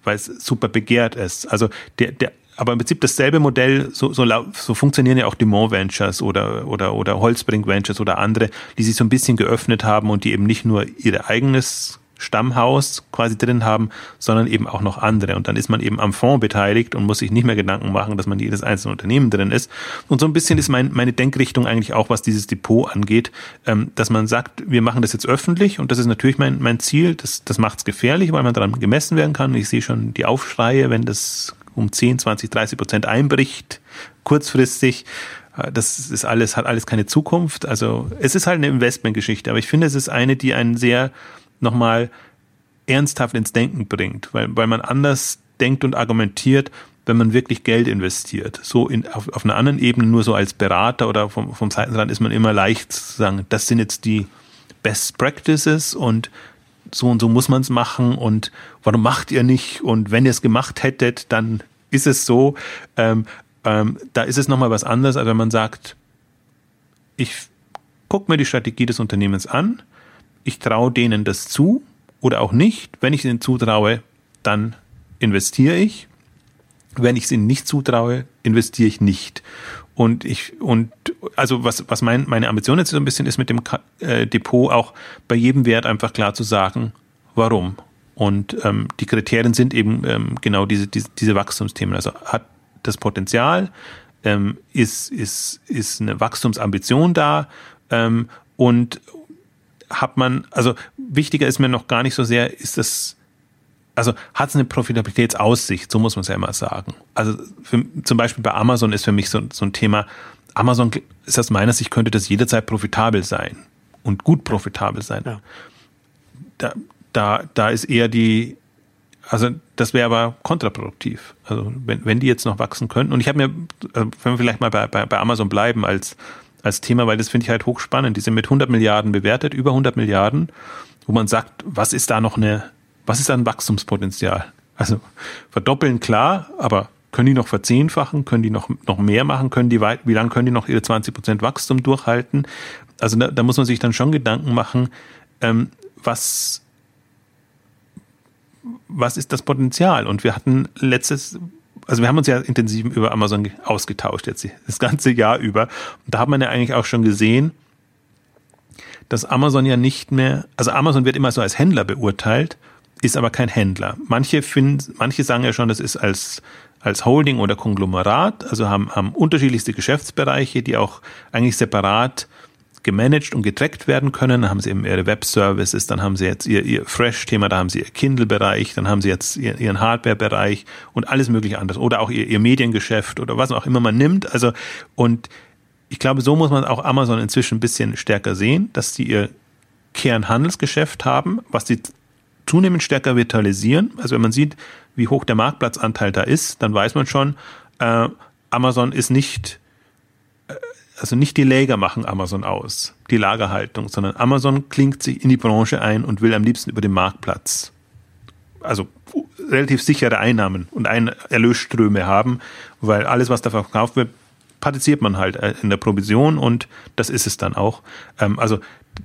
super begehrt ist. Also der, der aber im Prinzip dasselbe Modell, so, so, so funktionieren ja auch Dumont Ventures oder, oder, oder Holzbrink Ventures oder andere, die sich so ein bisschen geöffnet haben und die eben nicht nur ihr eigenes Stammhaus quasi drin haben, sondern eben auch noch andere. Und dann ist man eben am Fonds beteiligt und muss sich nicht mehr Gedanken machen, dass man jedes einzelne Unternehmen drin ist. Und so ein bisschen ist mein, meine Denkrichtung eigentlich auch, was dieses Depot angeht, ähm, dass man sagt, wir machen das jetzt öffentlich und das ist natürlich mein, mein Ziel. Das, das macht es gefährlich, weil man daran gemessen werden kann. Ich sehe schon die Aufschreie, wenn das um 10, 20, 30 Prozent einbricht, kurzfristig. Äh, das ist alles, hat alles keine Zukunft. Also es ist halt eine Investmentgeschichte, aber ich finde, es ist eine, die einen sehr nochmal ernsthaft ins Denken bringt, weil, weil man anders denkt und argumentiert, wenn man wirklich Geld investiert. So in, auf, auf einer anderen Ebene, nur so als Berater oder vom, vom Seitenrand ist man immer leicht zu sagen, das sind jetzt die Best Practices und so und so muss man es machen und warum macht ihr nicht und wenn ihr es gemacht hättet, dann ist es so. Ähm, ähm, da ist es nochmal was anderes, als wenn man sagt, ich gucke mir die Strategie des Unternehmens an, ich traue denen das zu oder auch nicht. Wenn ich ihnen zutraue, dann investiere ich. Wenn ich es ihnen nicht zutraue, investiere ich nicht. Und ich, und also was, was mein, meine Ambition jetzt so ein bisschen ist mit dem äh, Depot auch bei jedem Wert einfach klar zu sagen, warum. Und ähm, die Kriterien sind eben ähm, genau diese, diese, diese Wachstumsthemen. Also hat das Potenzial, ähm, ist, ist, ist eine Wachstumsambition da ähm, und, hat man, also wichtiger ist mir noch gar nicht so sehr, ist das, also hat es eine Profitabilitätsaussicht, so muss man es ja immer sagen. Also für, zum Beispiel bei Amazon ist für mich so, so ein Thema, Amazon ist aus meiner Sicht, könnte das jederzeit profitabel sein und gut profitabel sein. Ja. Da, da, da ist eher die, also das wäre aber kontraproduktiv. Also wenn, wenn die jetzt noch wachsen könnten. Und ich habe mir, äh, wenn wir vielleicht mal bei, bei, bei Amazon bleiben als, als Thema, weil das finde ich halt hochspannend. Die sind mit 100 Milliarden bewertet, über 100 Milliarden, wo man sagt, was ist da noch eine, was ist da ein Wachstumspotenzial? Also verdoppeln klar, aber können die noch verzehnfachen? Können die noch, noch mehr machen? Können die weit, wie lange können die noch ihre 20 Prozent Wachstum durchhalten? Also da, da muss man sich dann schon Gedanken machen, ähm, was, was ist das Potenzial? Und wir hatten letztes, also wir haben uns ja intensiv über Amazon ausgetauscht jetzt das ganze Jahr über. Und da hat man ja eigentlich auch schon gesehen, dass Amazon ja nicht mehr, also Amazon wird immer so als Händler beurteilt, ist aber kein Händler. Manche finden, manche sagen ja schon, das ist als als Holding oder Konglomerat, also haben, haben unterschiedlichste Geschäftsbereiche, die auch eigentlich separat gemanagt und getrackt werden können. Dann haben sie eben ihre Web-Services, dann haben sie jetzt ihr, ihr Fresh-Thema, da haben sie ihr Kindle-Bereich, dann haben sie jetzt ihren Hardware-Bereich und alles mögliche anderes. Oder auch ihr, ihr Mediengeschäft oder was auch immer man nimmt. Also, und ich glaube, so muss man auch Amazon inzwischen ein bisschen stärker sehen, dass sie ihr Kernhandelsgeschäft haben, was sie zunehmend stärker virtualisieren. Also wenn man sieht, wie hoch der Marktplatzanteil da ist, dann weiß man schon, äh, Amazon ist nicht also nicht die Läger machen Amazon aus, die Lagerhaltung, sondern Amazon klingt sich in die Branche ein und will am liebsten über den Marktplatz, also relativ sichere Einnahmen und Erlösströme haben, weil alles, was da verkauft wird, partizipiert man halt in der Provision und das ist es dann auch. Ähm, also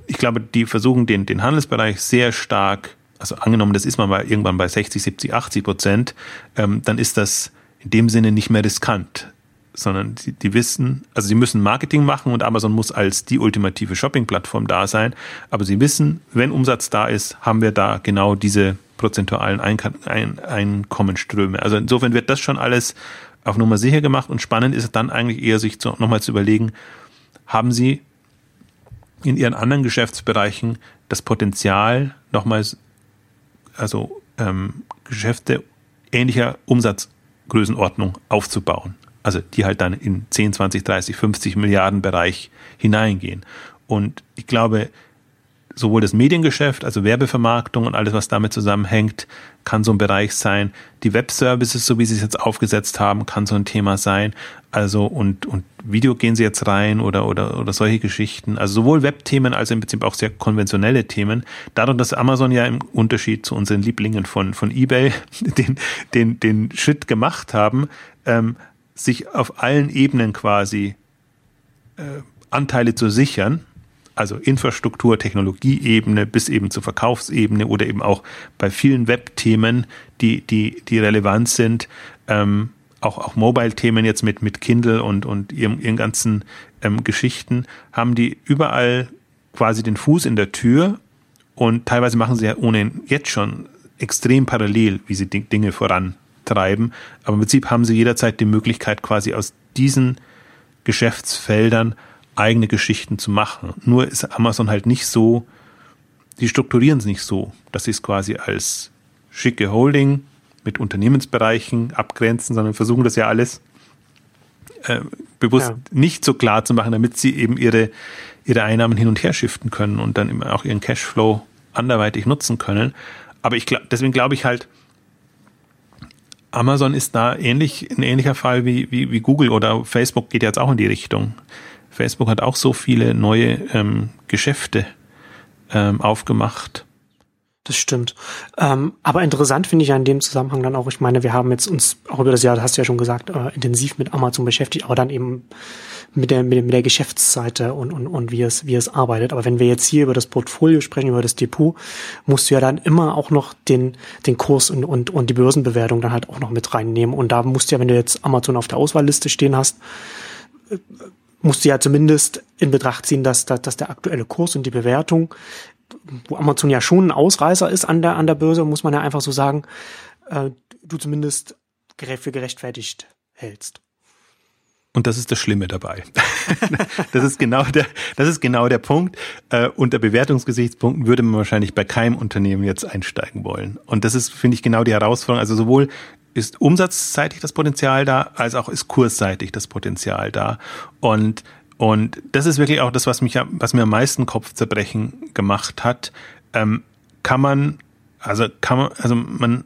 ich glaube, die versuchen den, den Handelsbereich sehr stark, also angenommen, das ist man mal irgendwann bei 60, 70, 80 Prozent, ähm, dann ist das in dem Sinne nicht mehr riskant sondern die, die wissen, also sie müssen Marketing machen und Amazon muss als die ultimative Shopping-Plattform da sein, aber sie wissen, wenn Umsatz da ist, haben wir da genau diese prozentualen Einkommenströme. Also insofern wird das schon alles auf Nummer sicher gemacht und spannend ist es dann eigentlich eher, sich zu, nochmal zu überlegen, haben sie in ihren anderen Geschäftsbereichen das Potenzial, nochmals, also ähm, Geschäfte ähnlicher Umsatzgrößenordnung aufzubauen also die halt dann in 10, 20, 30, 50 Milliarden Bereich hineingehen. Und ich glaube, sowohl das Mediengeschäft, also Werbevermarktung und alles, was damit zusammenhängt, kann so ein Bereich sein. Die Webservices, so wie sie es jetzt aufgesetzt haben, kann so ein Thema sein. Also und, und Video gehen sie jetzt rein oder, oder, oder solche Geschichten. Also sowohl Webthemen als im Prinzip auch sehr konventionelle Themen. Dadurch, dass Amazon ja im Unterschied zu unseren Lieblingen von, von eBay den, den, den Schritt gemacht haben, ähm, sich auf allen Ebenen quasi äh, Anteile zu sichern, also Infrastruktur, Technologieebene bis eben zur Verkaufsebene oder eben auch bei vielen Webthemen, die, die, die relevant sind, ähm, auch, auch Mobile-Themen jetzt mit, mit Kindle und, und ihren, ihren ganzen ähm, Geschichten, haben die überall quasi den Fuß in der Tür und teilweise machen sie ja ohnehin jetzt schon extrem parallel, wie sie Dinge voran treiben. Aber im Prinzip haben sie jederzeit die Möglichkeit, quasi aus diesen Geschäftsfeldern eigene Geschichten zu machen. Nur ist Amazon halt nicht so, die strukturieren es nicht so, dass sie es quasi als schicke Holding mit Unternehmensbereichen abgrenzen, sondern versuchen das ja alles äh, bewusst ja. nicht so klar zu machen, damit sie eben ihre, ihre Einnahmen hin und her shiften können und dann auch ihren Cashflow anderweitig nutzen können. Aber ich glaube, deswegen glaube ich halt, Amazon ist da ähnlich, ein ähnlicher Fall wie, wie, wie Google oder Facebook geht jetzt auch in die Richtung. Facebook hat auch so viele neue ähm, Geschäfte ähm, aufgemacht. Das stimmt. Ähm, aber interessant finde ich ja in dem Zusammenhang dann auch, ich meine, wir haben jetzt uns auch über das Jahr, das hast du ja schon gesagt, äh, intensiv mit Amazon beschäftigt, aber dann eben mit der, mit, der Geschäftsseite und, und, und wie es, wie es arbeitet. Aber wenn wir jetzt hier über das Portfolio sprechen, über das Depot, musst du ja dann immer auch noch den, den Kurs und, und, und die Börsenbewertung dann halt auch noch mit reinnehmen. Und da musst du ja, wenn du jetzt Amazon auf der Auswahlliste stehen hast, äh, musst du ja zumindest in Betracht ziehen, dass, dass, dass der aktuelle Kurs und die Bewertung, wo Amazon ja schon ein Ausreißer ist an der, an der Börse, muss man ja einfach so sagen, äh, du zumindest für gerechtfertigt hältst. Und das ist das Schlimme dabei. das ist genau der, das ist genau der Punkt. Äh, unter Bewertungsgesichtspunkten würde man wahrscheinlich bei keinem Unternehmen jetzt einsteigen wollen. Und das ist, finde ich, genau die Herausforderung. Also sowohl ist umsatzseitig das Potenzial da, als auch ist kursseitig das Potenzial da. Und und das ist wirklich auch das, was mich, was mir am meisten Kopfzerbrechen gemacht hat. Ähm, kann man, also kann man, also man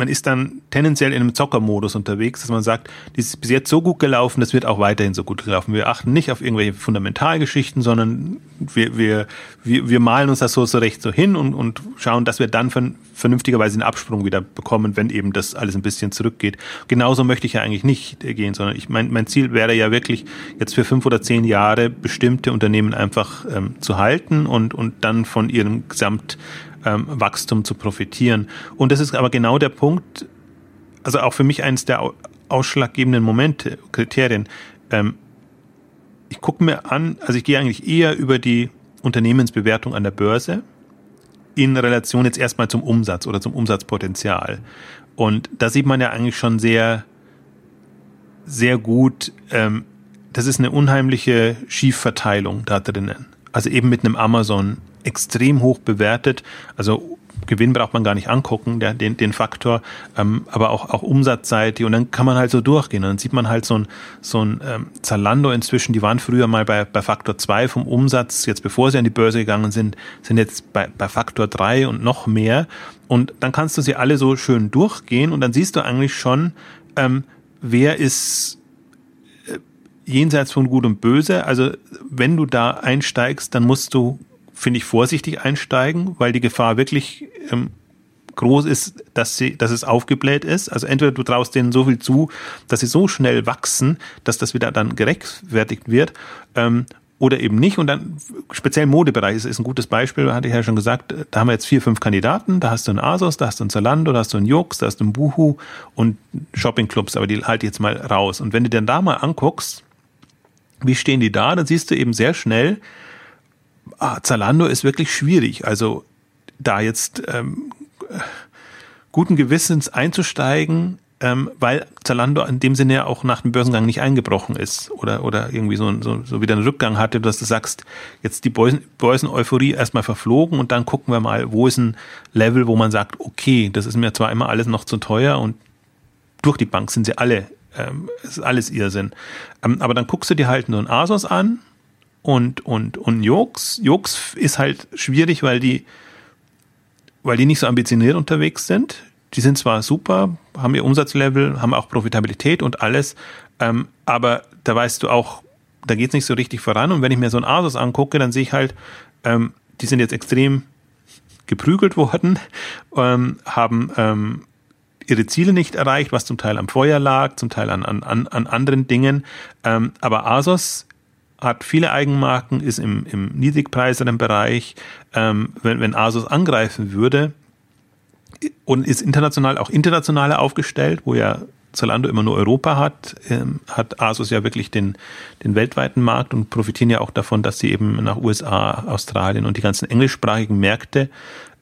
man ist dann tendenziell in einem Zockermodus unterwegs, dass man sagt, die ist bis jetzt so gut gelaufen, das wird auch weiterhin so gut gelaufen. Wir achten nicht auf irgendwelche Fundamentalgeschichten, sondern wir, wir, wir, wir malen uns das so, so recht so hin und, und schauen, dass wir dann vernünftigerweise einen Absprung wieder bekommen, wenn eben das alles ein bisschen zurückgeht. Genauso möchte ich ja eigentlich nicht gehen, sondern ich mein, mein Ziel wäre ja wirklich, jetzt für fünf oder zehn Jahre bestimmte Unternehmen einfach ähm, zu halten und, und dann von ihrem Gesamt ähm, Wachstum zu profitieren. Und das ist aber genau der Punkt, also auch für mich eines der ausschlaggebenden Momente, Kriterien. Ähm, ich gucke mir an, also ich gehe eigentlich eher über die Unternehmensbewertung an der Börse in Relation jetzt erstmal zum Umsatz oder zum Umsatzpotenzial. Und da sieht man ja eigentlich schon sehr, sehr gut, ähm, das ist eine unheimliche Schiefverteilung da drinnen. Also eben mit einem Amazon extrem hoch bewertet. Also Gewinn braucht man gar nicht angucken, der, den, den Faktor, ähm, aber auch, auch Umsatzseite und dann kann man halt so durchgehen. Und dann sieht man halt so ein, so ein ähm, Zalando inzwischen, die waren früher mal bei, bei Faktor 2 vom Umsatz, jetzt bevor sie an die Börse gegangen sind, sind jetzt bei, bei Faktor 3 und noch mehr. Und dann kannst du sie alle so schön durchgehen und dann siehst du eigentlich schon, ähm, wer ist äh, jenseits von Gut und Böse. Also wenn du da einsteigst, dann musst du finde ich, vorsichtig einsteigen, weil die Gefahr wirklich ähm, groß ist, dass sie, dass es aufgebläht ist. Also entweder du traust denen so viel zu, dass sie so schnell wachsen, dass das wieder dann gerechtfertigt wird, ähm, oder eben nicht. Und dann speziell Modebereich ist, ist ein gutes Beispiel, hatte ich ja schon gesagt, da haben wir jetzt vier, fünf Kandidaten, da hast du einen Asos, da hast du einen Zalando, da hast du einen Jux, da hast du einen Buhu und Shoppingclubs, aber die halte ich jetzt mal raus. Und wenn du dir da mal anguckst, wie stehen die da, dann siehst du eben sehr schnell, ah, Zalando ist wirklich schwierig. Also da jetzt ähm, guten Gewissens einzusteigen, ähm, weil Zalando in dem Sinne ja auch nach dem Börsengang nicht eingebrochen ist oder, oder irgendwie so, so, so wieder einen Rückgang hatte, dass du sagst, jetzt die Börsen, Börsen-Euphorie erstmal verflogen und dann gucken wir mal, wo ist ein Level, wo man sagt, okay, das ist mir zwar immer alles noch zu teuer und durch die Bank sind sie alle, ähm, ist alles Irrsinn. Ähm, aber dann guckst du dir halt nur ein Asos an und, und, und Jux. Jux ist halt schwierig, weil die, weil die nicht so ambitioniert unterwegs sind. Die sind zwar super, haben ihr Umsatzlevel, haben auch Profitabilität und alles, ähm, aber da weißt du auch, da geht's nicht so richtig voran. Und wenn ich mir so ein Asus angucke, dann sehe ich halt, ähm, die sind jetzt extrem geprügelt worden, ähm, haben ähm, ihre Ziele nicht erreicht, was zum Teil am Feuer lag, zum Teil an, an, an anderen Dingen. Ähm, aber Asos hat viele Eigenmarken, ist im, im niedrigpreiseren Bereich. Ähm, wenn, wenn Asus angreifen würde und ist international auch internationaler aufgestellt, wo ja Zalando immer nur Europa hat, ähm, hat Asus ja wirklich den, den weltweiten Markt und profitieren ja auch davon, dass sie eben nach USA, Australien und die ganzen englischsprachigen Märkte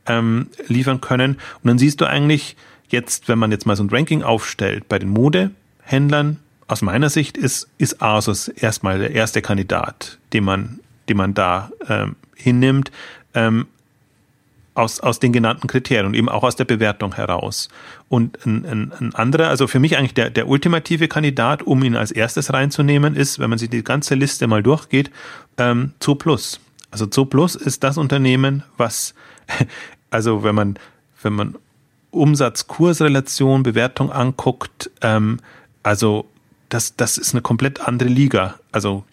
ähm, liefern können. Und dann siehst du eigentlich jetzt, wenn man jetzt mal so ein Ranking aufstellt bei den Modehändlern, aus meiner Sicht ist, ist Asus erstmal der erste Kandidat, den man, den man da ähm, hinnimmt, ähm, aus, aus den genannten Kriterien und eben auch aus der Bewertung heraus. Und ein, ein, ein anderer, also für mich eigentlich der, der ultimative Kandidat, um ihn als erstes reinzunehmen, ist, wenn man sich die ganze Liste mal durchgeht, ähm, Zooplus. Also Zooplus ist das Unternehmen, was, also wenn man, wenn man Umsatz-Kurs-Relation, Bewertung anguckt, ähm, also das, das ist eine komplett andere Liga. Also,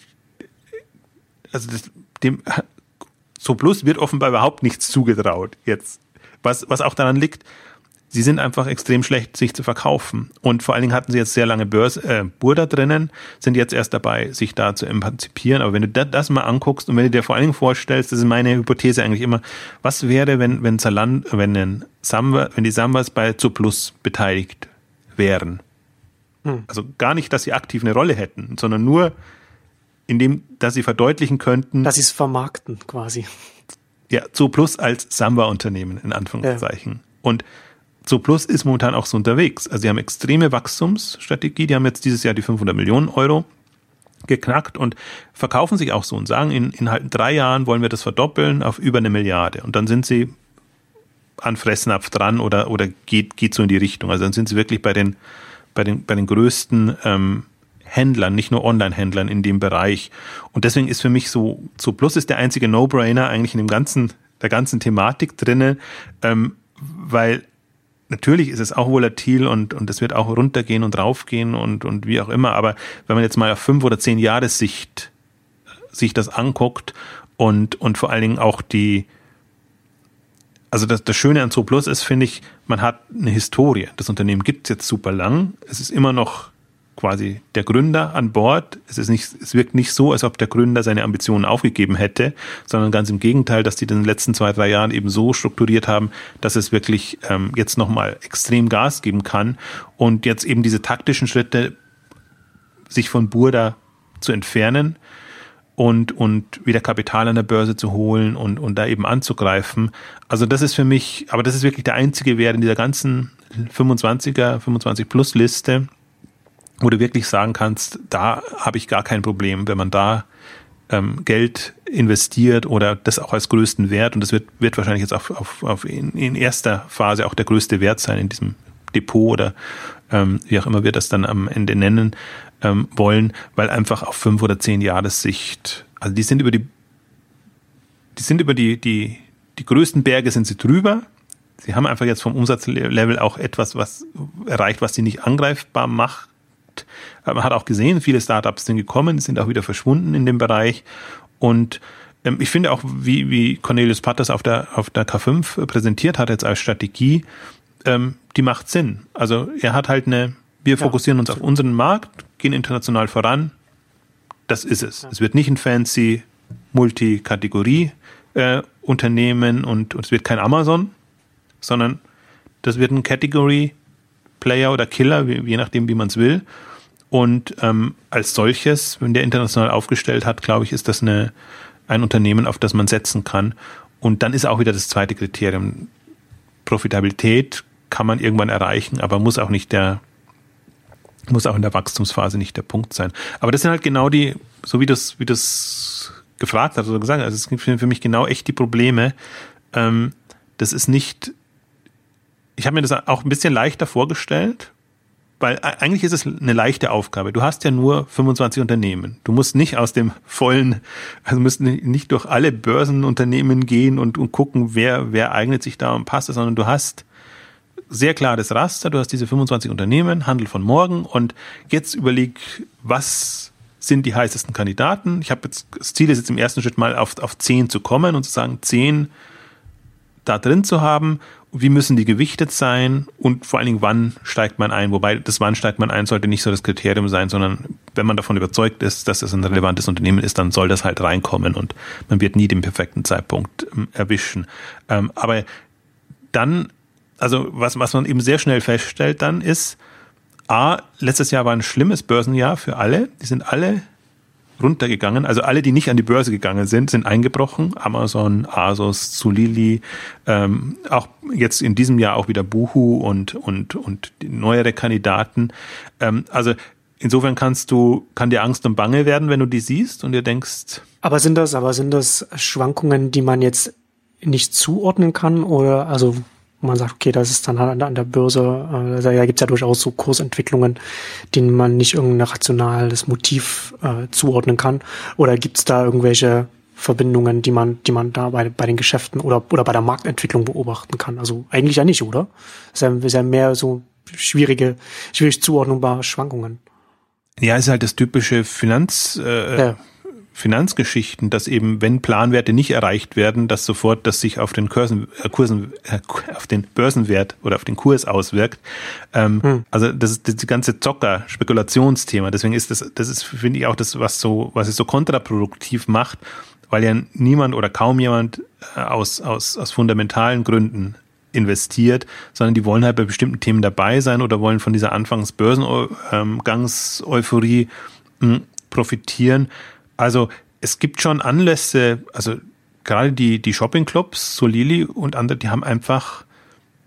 also das, dem so plus wird offenbar überhaupt nichts zugetraut jetzt. Was, was auch daran liegt, sie sind einfach extrem schlecht, sich zu verkaufen. Und vor allen Dingen hatten sie jetzt sehr lange Börse, äh, Burda drinnen, sind jetzt erst dabei, sich da zu emanzipieren. Aber wenn du das, das mal anguckst und wenn du dir vor allen Dingen vorstellst, das ist meine Hypothese eigentlich immer, was wäre, wenn, wenn Zalando, wenn, ein Samba, wenn die Sambas bei Zuplus beteiligt wären? Hm. Also gar nicht, dass sie aktiv eine Rolle hätten, sondern nur indem, dass sie verdeutlichen könnten. Dass sie es vermarkten, quasi. Ja, so plus als Samba-Unternehmen, in Anführungszeichen. Ja. Und So Plus ist momentan auch so unterwegs. Also sie haben extreme Wachstumsstrategie. Die haben jetzt dieses Jahr die 500 Millionen Euro geknackt und verkaufen sich auch so und sagen, in, in halt drei Jahren wollen wir das verdoppeln auf über eine Milliarde. Und dann sind sie an Fressnapf dran oder, oder geht, geht so in die Richtung. Also dann sind sie wirklich bei den, bei den, bei den größten ähm, Händlern, nicht nur Online-Händlern in dem Bereich. Und deswegen ist für mich so, so Plus ist der einzige No-Brainer eigentlich in dem ganzen, der ganzen Thematik drinne, ähm, weil natürlich ist es auch volatil und, und es wird auch runtergehen und raufgehen und, und wie auch immer. Aber wenn man jetzt mal auf fünf oder zehn Jahressicht sich das anguckt und, und vor allen Dingen auch die, also das, das Schöne an Zooplus ist, finde ich, man hat eine Historie. Das Unternehmen gibt es jetzt super lang. Es ist immer noch quasi der Gründer an Bord. Es ist nicht, es wirkt nicht so, als ob der Gründer seine Ambitionen aufgegeben hätte, sondern ganz im Gegenteil, dass die in den letzten zwei, drei Jahren eben so strukturiert haben, dass es wirklich ähm, jetzt nochmal extrem Gas geben kann und jetzt eben diese taktischen Schritte, sich von Burda zu entfernen und, und wieder Kapital an der Börse zu holen und, und da eben anzugreifen. Also das ist für mich, aber das ist wirklich der einzige Wert in dieser ganzen 25er, 25 Plus Liste, wo du wirklich sagen kannst, da habe ich gar kein Problem, wenn man da ähm, Geld investiert oder das auch als größten Wert und das wird, wird wahrscheinlich jetzt auf, auf, auf in, in erster Phase auch der größte Wert sein in diesem Depot oder ähm, wie auch immer wir das dann am Ende nennen ähm, wollen, weil einfach auf fünf oder zehn Jahressicht, also die sind über die, die sind über die, die, die größten Berge sind sie drüber. Sie haben einfach jetzt vom Umsatzlevel auch etwas, was erreicht, was sie nicht angreifbar macht man hat auch gesehen, viele Startups sind gekommen, sind auch wieder verschwunden in dem Bereich. Und ähm, ich finde auch, wie, wie Cornelius Patters auf der, auf der K5 präsentiert hat, jetzt als Strategie, ähm, die macht Sinn. Also er hat halt eine, wir fokussieren uns auf unseren Markt, gehen international voran. Das ist es. Es wird nicht ein fancy Multikategorie äh, und, und es wird kein Amazon, sondern das wird ein Category Player oder Killer, je nachdem, wie man es will. Und ähm, als solches, wenn der international aufgestellt hat, glaube ich, ist das eine, ein Unternehmen, auf das man setzen kann. Und dann ist auch wieder das zweite Kriterium. Profitabilität kann man irgendwann erreichen, aber muss auch nicht der, muss auch in der Wachstumsphase nicht der Punkt sein. Aber das sind halt genau die, so wie das, wie das gefragt hat oder gesagt, also es gibt für mich genau echt die Probleme. Ähm, das ist nicht, ich habe mir das auch ein bisschen leichter vorgestellt, weil eigentlich ist es eine leichte Aufgabe. Du hast ja nur 25 Unternehmen. Du musst nicht aus dem vollen, also musst nicht durch alle Börsenunternehmen gehen und, und gucken, wer, wer eignet sich da und passt, sondern du hast sehr klares Raster. Du hast diese 25 Unternehmen, Handel von morgen und jetzt überleg, was sind die heißesten Kandidaten. Ich habe jetzt, das Ziel ist jetzt im ersten Schritt mal auf, auf 10 zu kommen und zu sagen, 10 da drin zu haben wie müssen die gewichtet sein und vor allen Dingen, wann steigt man ein? Wobei das wann steigt man ein sollte nicht so das Kriterium sein, sondern wenn man davon überzeugt ist, dass es ein relevantes Unternehmen ist, dann soll das halt reinkommen und man wird nie den perfekten Zeitpunkt ähm, erwischen. Ähm, aber dann, also was, was man eben sehr schnell feststellt dann ist, A, letztes Jahr war ein schlimmes Börsenjahr für alle. Die sind alle runtergegangen. Also alle, die nicht an die Börse gegangen sind, sind eingebrochen. Amazon, Asos, Zulili, ähm, auch jetzt in diesem Jahr auch wieder Buhu und, und, und neuere Kandidaten. Ähm, also insofern kannst du, kann dir Angst und Bange werden, wenn du die siehst und dir denkst. Aber sind das, aber sind das Schwankungen, die man jetzt nicht zuordnen kann oder also man sagt, okay, das ist dann halt an der Börse, äh, da gibt es ja durchaus so Kursentwicklungen, denen man nicht irgendein rationales Motiv äh, zuordnen kann. Oder gibt es da irgendwelche Verbindungen, die man, die man da bei, bei den Geschäften oder, oder bei der Marktentwicklung beobachten kann? Also eigentlich ja nicht, oder? Es ist ja, ist ja mehr so schwierige, schwierig zuordnungbare Schwankungen. Ja, ist halt das typische Finanz, äh, ja. Finanzgeschichten, dass eben, wenn Planwerte nicht erreicht werden, dass sofort das sich auf den Kursen, äh, Kursen äh, auf den Börsenwert oder auf den Kurs auswirkt. Ähm, hm. Also das ist das ganze Zocker-Spekulationsthema. Deswegen ist das, das ist, finde ich, auch das, was so, was es so kontraproduktiv macht, weil ja niemand oder kaum jemand äh, aus, aus, aus fundamentalen Gründen investiert, sondern die wollen halt bei bestimmten Themen dabei sein oder wollen von dieser Anfangs-Börsengangs-Euphorie hm, profitieren. Also es gibt schon Anlässe, also gerade die, die Shopping-Clubs, Solili und andere, die haben einfach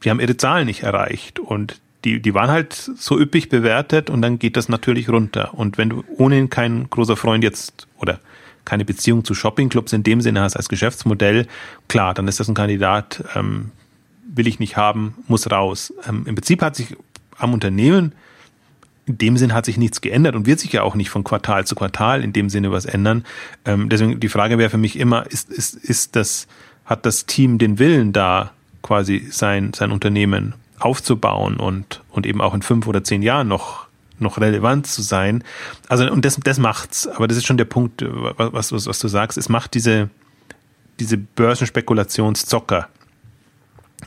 die haben ihre Zahlen nicht erreicht und die, die waren halt so üppig bewertet und dann geht das natürlich runter. Und wenn du ohnehin kein großer Freund jetzt oder keine Beziehung zu Shoppingclubs in dem Sinne hast als Geschäftsmodell, klar, dann ist das ein Kandidat, ähm, will ich nicht haben, muss raus. Ähm, Im Prinzip hat sich am Unternehmen in dem Sinn hat sich nichts geändert und wird sich ja auch nicht von Quartal zu Quartal in dem Sinne was ändern. Ähm, deswegen die Frage wäre für mich immer, ist, ist, ist das, hat das Team den Willen da quasi sein, sein Unternehmen aufzubauen und, und eben auch in fünf oder zehn Jahren noch noch relevant zu sein. Also und das, das macht's. Aber das ist schon der Punkt, was, was, was du sagst. Es macht diese diese Börsenspekulationszocker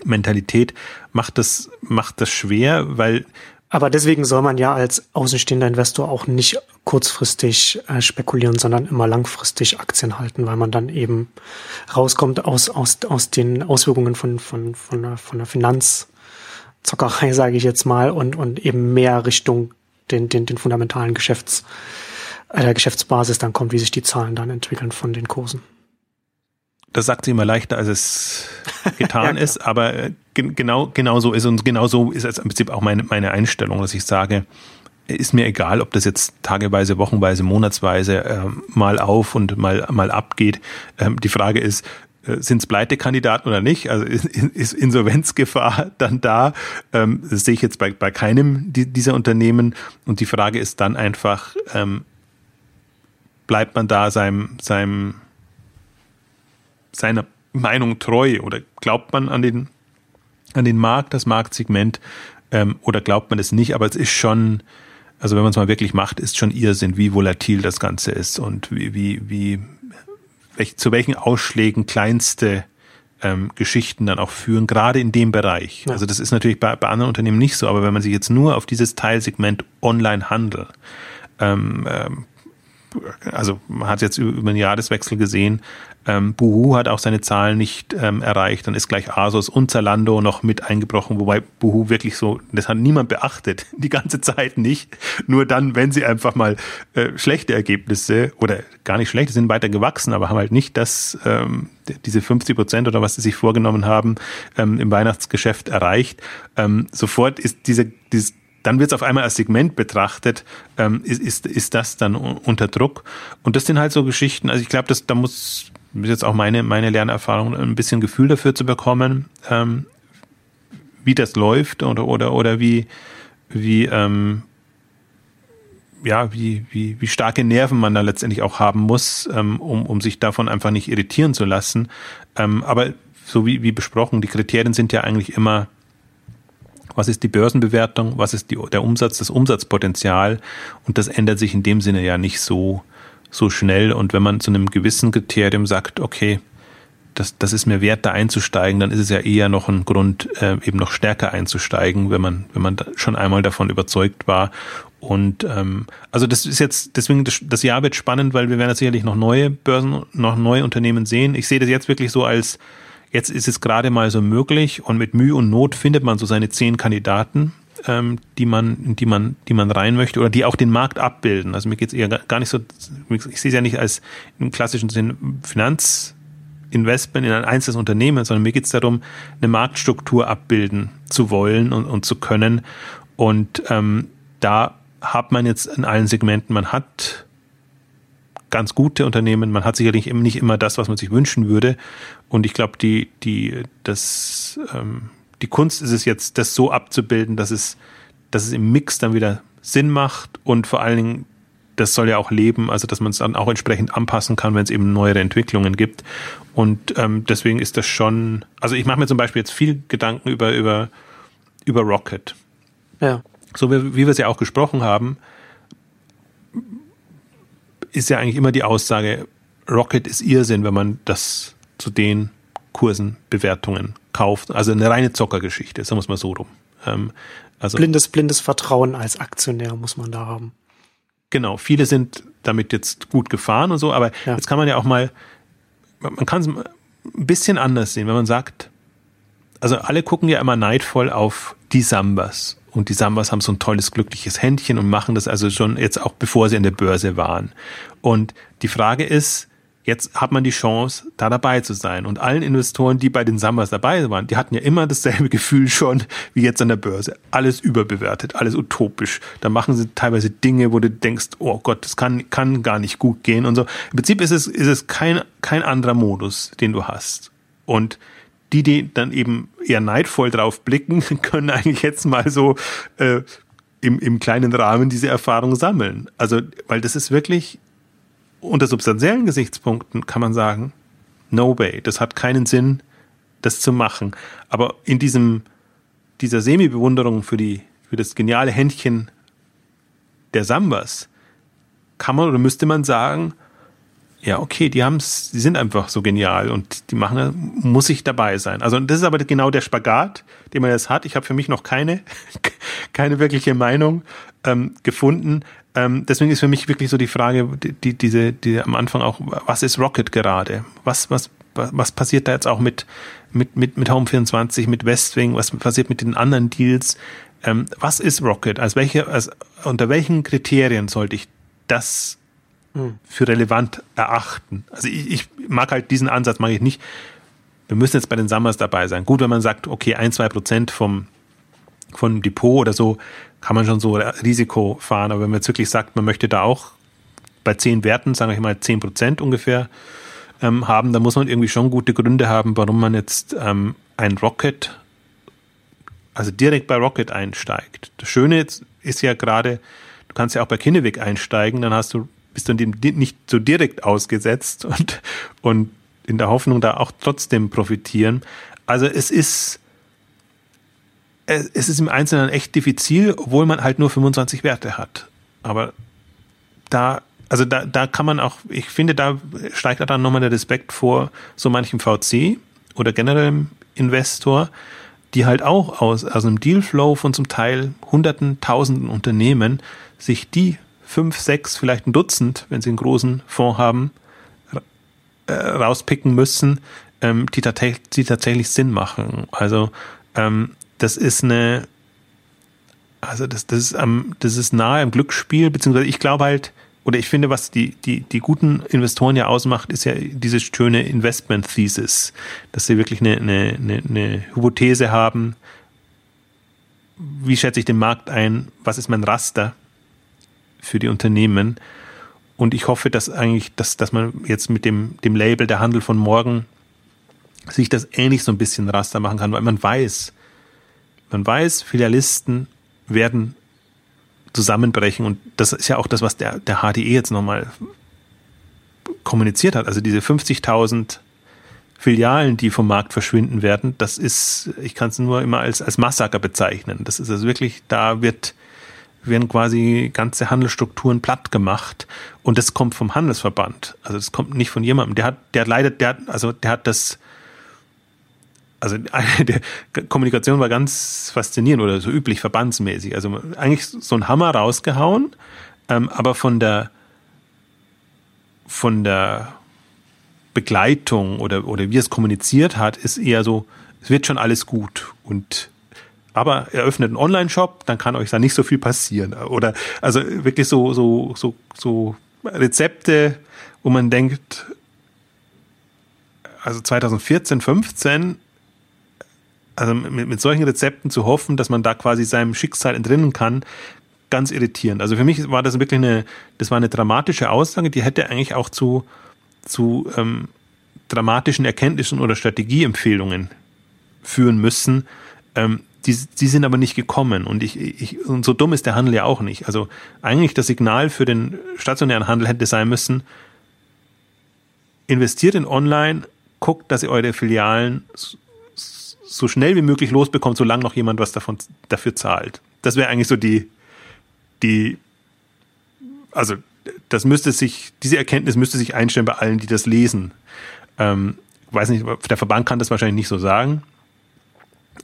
Mentalität macht das macht das schwer, weil aber deswegen soll man ja als außenstehender Investor auch nicht kurzfristig äh, spekulieren, sondern immer langfristig Aktien halten, weil man dann eben rauskommt aus, aus, aus den Auswirkungen von, von, von, der, von der Finanzzockerei, sage ich jetzt mal, und, und eben mehr Richtung den, den, den fundamentalen Geschäfts, äh, der Geschäftsbasis dann kommt, wie sich die Zahlen dann entwickeln von den Kursen. Das sagt sie immer leichter, als es getan ja, ist, aber äh, genau, genau so ist und genau so ist es im Prinzip auch meine, meine Einstellung, dass ich sage, ist mir egal, ob das jetzt tageweise, wochenweise, monatsweise äh, mal auf und mal, mal abgeht. Ähm, die Frage ist, äh, sind es Pleitekandidaten oder nicht? Also ist Insolvenzgefahr dann da? Ähm, das sehe ich jetzt bei, bei keinem dieser Unternehmen. Und die Frage ist dann einfach, ähm, bleibt man da seinem, seinem, seiner Meinung treu oder glaubt man an den, an den Markt, das Marktsegment, ähm, oder glaubt man es nicht? Aber es ist schon, also wenn man es mal wirklich macht, ist schon Irrsinn, wie volatil das Ganze ist und wie, wie, wie welch, zu welchen Ausschlägen kleinste ähm, Geschichten dann auch führen, gerade in dem Bereich. Ja. Also das ist natürlich bei, bei anderen Unternehmen nicht so, aber wenn man sich jetzt nur auf dieses Teilsegment Online-Handel ähm, ähm, also man hat jetzt über den Jahreswechsel gesehen, ähm, Buhu hat auch seine Zahlen nicht ähm, erreicht. Dann ist gleich Asos und Zalando noch mit eingebrochen, wobei Buhu wirklich so, das hat niemand beachtet, die ganze Zeit nicht. Nur dann, wenn sie einfach mal äh, schlechte Ergebnisse oder gar nicht schlechte sind weiter gewachsen, aber haben halt nicht das, ähm, diese 50 Prozent oder was sie sich vorgenommen haben, ähm, im Weihnachtsgeschäft erreicht. Ähm, sofort ist diese, dieses dann wird es auf einmal als Segment betrachtet, ähm, ist, ist, ist das dann unter Druck. Und das sind halt so Geschichten, also ich glaube, da muss, ist jetzt auch meine, meine Lernerfahrung, ein bisschen Gefühl dafür zu bekommen, ähm, wie das läuft oder, oder, oder wie, wie, ähm, ja, wie, wie, wie starke Nerven man da letztendlich auch haben muss, ähm, um, um sich davon einfach nicht irritieren zu lassen. Ähm, aber so wie, wie besprochen, die Kriterien sind ja eigentlich immer was ist die Börsenbewertung, was ist die, der Umsatz, das Umsatzpotenzial und das ändert sich in dem Sinne ja nicht so, so schnell und wenn man zu einem gewissen Kriterium sagt, okay, das, das ist mir wert, da einzusteigen, dann ist es ja eher noch ein Grund, äh, eben noch stärker einzusteigen, wenn man, wenn man schon einmal davon überzeugt war. Und ähm, also das ist jetzt, deswegen das, das Jahr wird spannend, weil wir werden sicherlich noch neue Börsen, noch neue Unternehmen sehen. Ich sehe das jetzt wirklich so als Jetzt ist es gerade mal so möglich und mit Mühe und Not findet man so seine zehn Kandidaten, ähm, die man, die man, die man rein möchte oder die auch den Markt abbilden. Also mir geht es eher gar nicht so, ich sehe es ja nicht als im klassischen Sinn Finanzinvestment in ein einzelnes Unternehmen, sondern mir geht es darum, eine Marktstruktur abbilden zu wollen und, und zu können. Und ähm, da hat man jetzt in allen Segmenten, man hat ganz gute Unternehmen. Man hat sicherlich nicht immer das, was man sich wünschen würde. Und ich glaube, die, die, das, ähm, die Kunst ist es jetzt, das so abzubilden, dass es, dass es im Mix dann wieder Sinn macht und vor allen Dingen, das soll ja auch leben, also dass man es dann auch entsprechend anpassen kann, wenn es eben neuere Entwicklungen gibt. Und ähm, deswegen ist das schon, also ich mache mir zum Beispiel jetzt viel Gedanken über, über, über Rocket. Ja. So wie, wie wir es ja auch gesprochen haben, ist ja eigentlich immer die Aussage, Rocket ist Irrsinn, wenn man das zu den Kursen, Bewertungen kauft. Also eine reine Zockergeschichte, sagen wir es mal so rum. Ähm, also blindes, blindes Vertrauen als Aktionär muss man da haben. Genau, viele sind damit jetzt gut gefahren und so, aber ja. jetzt kann man ja auch mal, man kann es ein bisschen anders sehen, wenn man sagt, also alle gucken ja immer neidvoll auf die Sambas und die Sambas haben so ein tolles, glückliches Händchen und machen das also schon jetzt auch bevor sie in der Börse waren. Und die Frage ist, jetzt hat man die Chance, da dabei zu sein. Und allen Investoren, die bei den Summers dabei waren, die hatten ja immer dasselbe Gefühl schon wie jetzt an der Börse. Alles überbewertet, alles utopisch. Da machen sie teilweise Dinge, wo du denkst, oh Gott, das kann, kann gar nicht gut gehen und so. Im Prinzip ist es, ist es kein, kein anderer Modus, den du hast. Und die, die dann eben eher neidvoll drauf blicken, können eigentlich jetzt mal so äh, im, im kleinen Rahmen diese Erfahrung sammeln. Also, weil das ist wirklich unter substanziellen Gesichtspunkten kann man sagen, no way, das hat keinen Sinn, das zu machen. Aber in diesem, dieser Semi-Bewunderung für die, für das geniale Händchen der Sambas kann man oder müsste man sagen, ja, okay, die haben's, die sind einfach so genial und die machen, muss ich dabei sein. Also das ist aber genau der Spagat, den man jetzt hat. Ich habe für mich noch keine, keine wirkliche Meinung ähm, gefunden. Ähm, deswegen ist für mich wirklich so die Frage, die, diese, die am Anfang auch, was ist Rocket gerade? Was, was, was passiert da jetzt auch mit, mit, mit, mit Home24, mit Westwing? Was passiert mit den anderen Deals? Ähm, was ist Rocket? Als welche, als, unter welchen Kriterien sollte ich das hm. für relevant erachten? Also ich, ich mag halt diesen Ansatz, mag ich nicht. Wir müssen jetzt bei den Summers dabei sein. Gut, wenn man sagt, okay, ein, zwei Prozent vom, von Depot oder so, kann man schon so Risiko fahren. Aber wenn man jetzt wirklich sagt, man möchte da auch bei zehn Werten, sagen wir mal zehn Prozent ungefähr, ähm, haben, dann muss man irgendwie schon gute Gründe haben, warum man jetzt ähm, ein Rocket, also direkt bei Rocket einsteigt. Das Schöne ist ja gerade, du kannst ja auch bei Kinnevik einsteigen, dann hast du, bist du dem nicht so direkt ausgesetzt und, und in der Hoffnung, da auch trotzdem profitieren. Also es ist, es ist im Einzelnen echt diffizil, obwohl man halt nur 25 Werte hat. Aber da, also da, da kann man auch, ich finde, da steigt dann nochmal der Respekt vor so manchem VC oder generellem Investor, die halt auch aus, aus einem Dealflow von zum Teil hunderten, tausenden Unternehmen sich die fünf, sechs, vielleicht ein Dutzend, wenn sie einen großen Fonds haben, äh, rauspicken müssen, ähm, die, die tatsächlich Sinn machen. Also ähm, das ist eine, also das, das ist am, das ist nahe am Glücksspiel, beziehungsweise ich glaube halt, oder ich finde, was die, die, die guten Investoren ja ausmacht, ist ja diese schöne Investment Thesis, dass sie wirklich eine, eine, eine, eine Hypothese haben. Wie schätze ich den Markt ein? Was ist mein Raster für die Unternehmen? Und ich hoffe, dass eigentlich, dass, dass man jetzt mit dem, dem Label der Handel von morgen sich das ähnlich so ein bisschen Raster machen kann, weil man weiß, man weiß, Filialisten werden zusammenbrechen und das ist ja auch das, was der, der HDE jetzt nochmal kommuniziert hat. Also diese 50.000 Filialen, die vom Markt verschwinden werden, das ist, ich kann es nur immer als, als Massaker bezeichnen. Das ist also wirklich, da wird, werden quasi ganze Handelsstrukturen platt gemacht und das kommt vom Handelsverband. Also das kommt nicht von jemandem. Der hat, der hat der hat, also der hat das also der Kommunikation war ganz faszinierend oder so üblich verbandsmäßig. Also eigentlich so ein Hammer rausgehauen, ähm, aber von der von der Begleitung oder oder wie es kommuniziert hat, ist eher so, es wird schon alles gut und aber eröffnet einen Online-Shop, dann kann euch da nicht so viel passieren. Oder also wirklich so so so so Rezepte, wo man denkt, also 2014, 15 also mit, mit solchen Rezepten zu hoffen, dass man da quasi seinem Schicksal entrinnen kann, ganz irritierend. Also für mich war das wirklich eine, das war eine dramatische Aussage, die hätte eigentlich auch zu, zu ähm, dramatischen Erkenntnissen oder Strategieempfehlungen führen müssen. Ähm, die, die sind aber nicht gekommen und ich, ich und so dumm ist der Handel ja auch nicht. Also eigentlich das Signal für den stationären Handel hätte sein müssen: Investiert in Online, guckt, dass ihr eure Filialen so schnell wie möglich losbekommt, solange noch jemand was davon dafür zahlt. Das wäre eigentlich so die, die, also das müsste sich, diese Erkenntnis müsste sich einstellen bei allen, die das lesen. Ähm, weiß nicht, der Verband kann das wahrscheinlich nicht so sagen.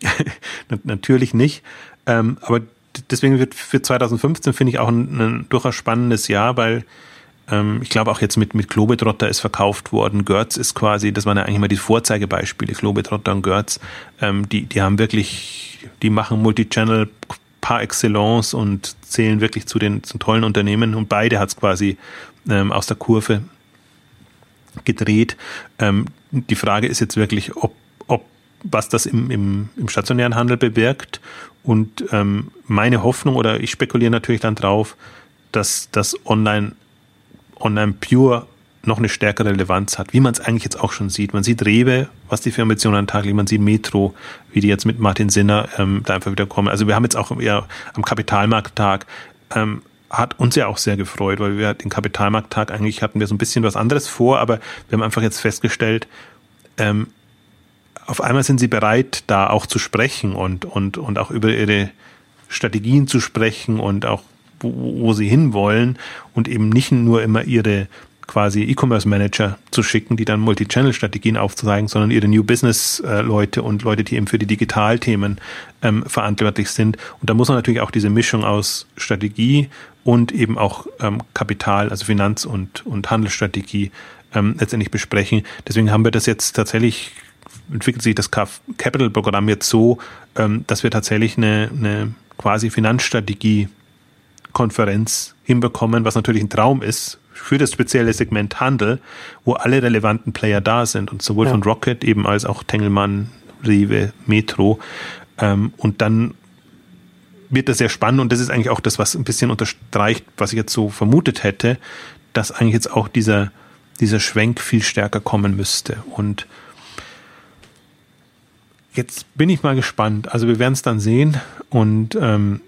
Natürlich nicht. Ähm, aber deswegen wird für 2015 finde ich auch ein, ein durchaus spannendes Jahr, weil ähm, ich glaube auch jetzt mit, mit Globetrotter ist verkauft worden. Götz ist quasi, das waren ja eigentlich mal die Vorzeigebeispiele, Globetrotter und Götz. Ähm, die, die haben wirklich, die machen Multichannel par excellence und zählen wirklich zu den zu tollen Unternehmen und beide hat es quasi ähm, aus der Kurve gedreht. Ähm, die Frage ist jetzt wirklich, ob, ob was das im, im, im stationären Handel bewirkt. Und ähm, meine Hoffnung, oder ich spekuliere natürlich dann drauf, dass das Online, Online Pure noch eine stärkere Relevanz hat, wie man es eigentlich jetzt auch schon sieht. Man sieht Rewe, was die für Ambitionen an Tag legen, man sieht Metro, wie die jetzt mit Martin Sinner ähm, da einfach wieder kommen. Also wir haben jetzt auch eher am Kapitalmarkttag ähm, hat uns ja auch sehr gefreut, weil wir den Kapitalmarkttag eigentlich hatten wir so ein bisschen was anderes vor, aber wir haben einfach jetzt festgestellt, ähm, auf einmal sind sie bereit, da auch zu sprechen und, und, und auch über ihre Strategien zu sprechen und auch wo, wo sie hinwollen und eben nicht nur immer ihre quasi E-Commerce Manager zu schicken, die dann Multi-Channel-Strategien aufzuzeigen, sondern ihre New Business-Leute und Leute, die eben für die Digitalthemen ähm, verantwortlich sind. Und da muss man natürlich auch diese Mischung aus Strategie und eben auch ähm, Kapital, also Finanz- und, und Handelsstrategie ähm, letztendlich besprechen. Deswegen haben wir das jetzt tatsächlich, entwickelt sich das Capital-Programm jetzt so, ähm, dass wir tatsächlich eine, eine quasi Finanzstrategie-Konferenz hinbekommen, was natürlich ein Traum ist für das spezielle Segment Handel, wo alle relevanten Player da sind und sowohl ja. von Rocket eben als auch Tengelmann, Rewe, Metro. Ähm, und dann wird das sehr spannend und das ist eigentlich auch das, was ein bisschen unterstreicht, was ich jetzt so vermutet hätte, dass eigentlich jetzt auch dieser, dieser Schwenk viel stärker kommen müsste. Und jetzt bin ich mal gespannt. Also wir werden es dann sehen und ähm,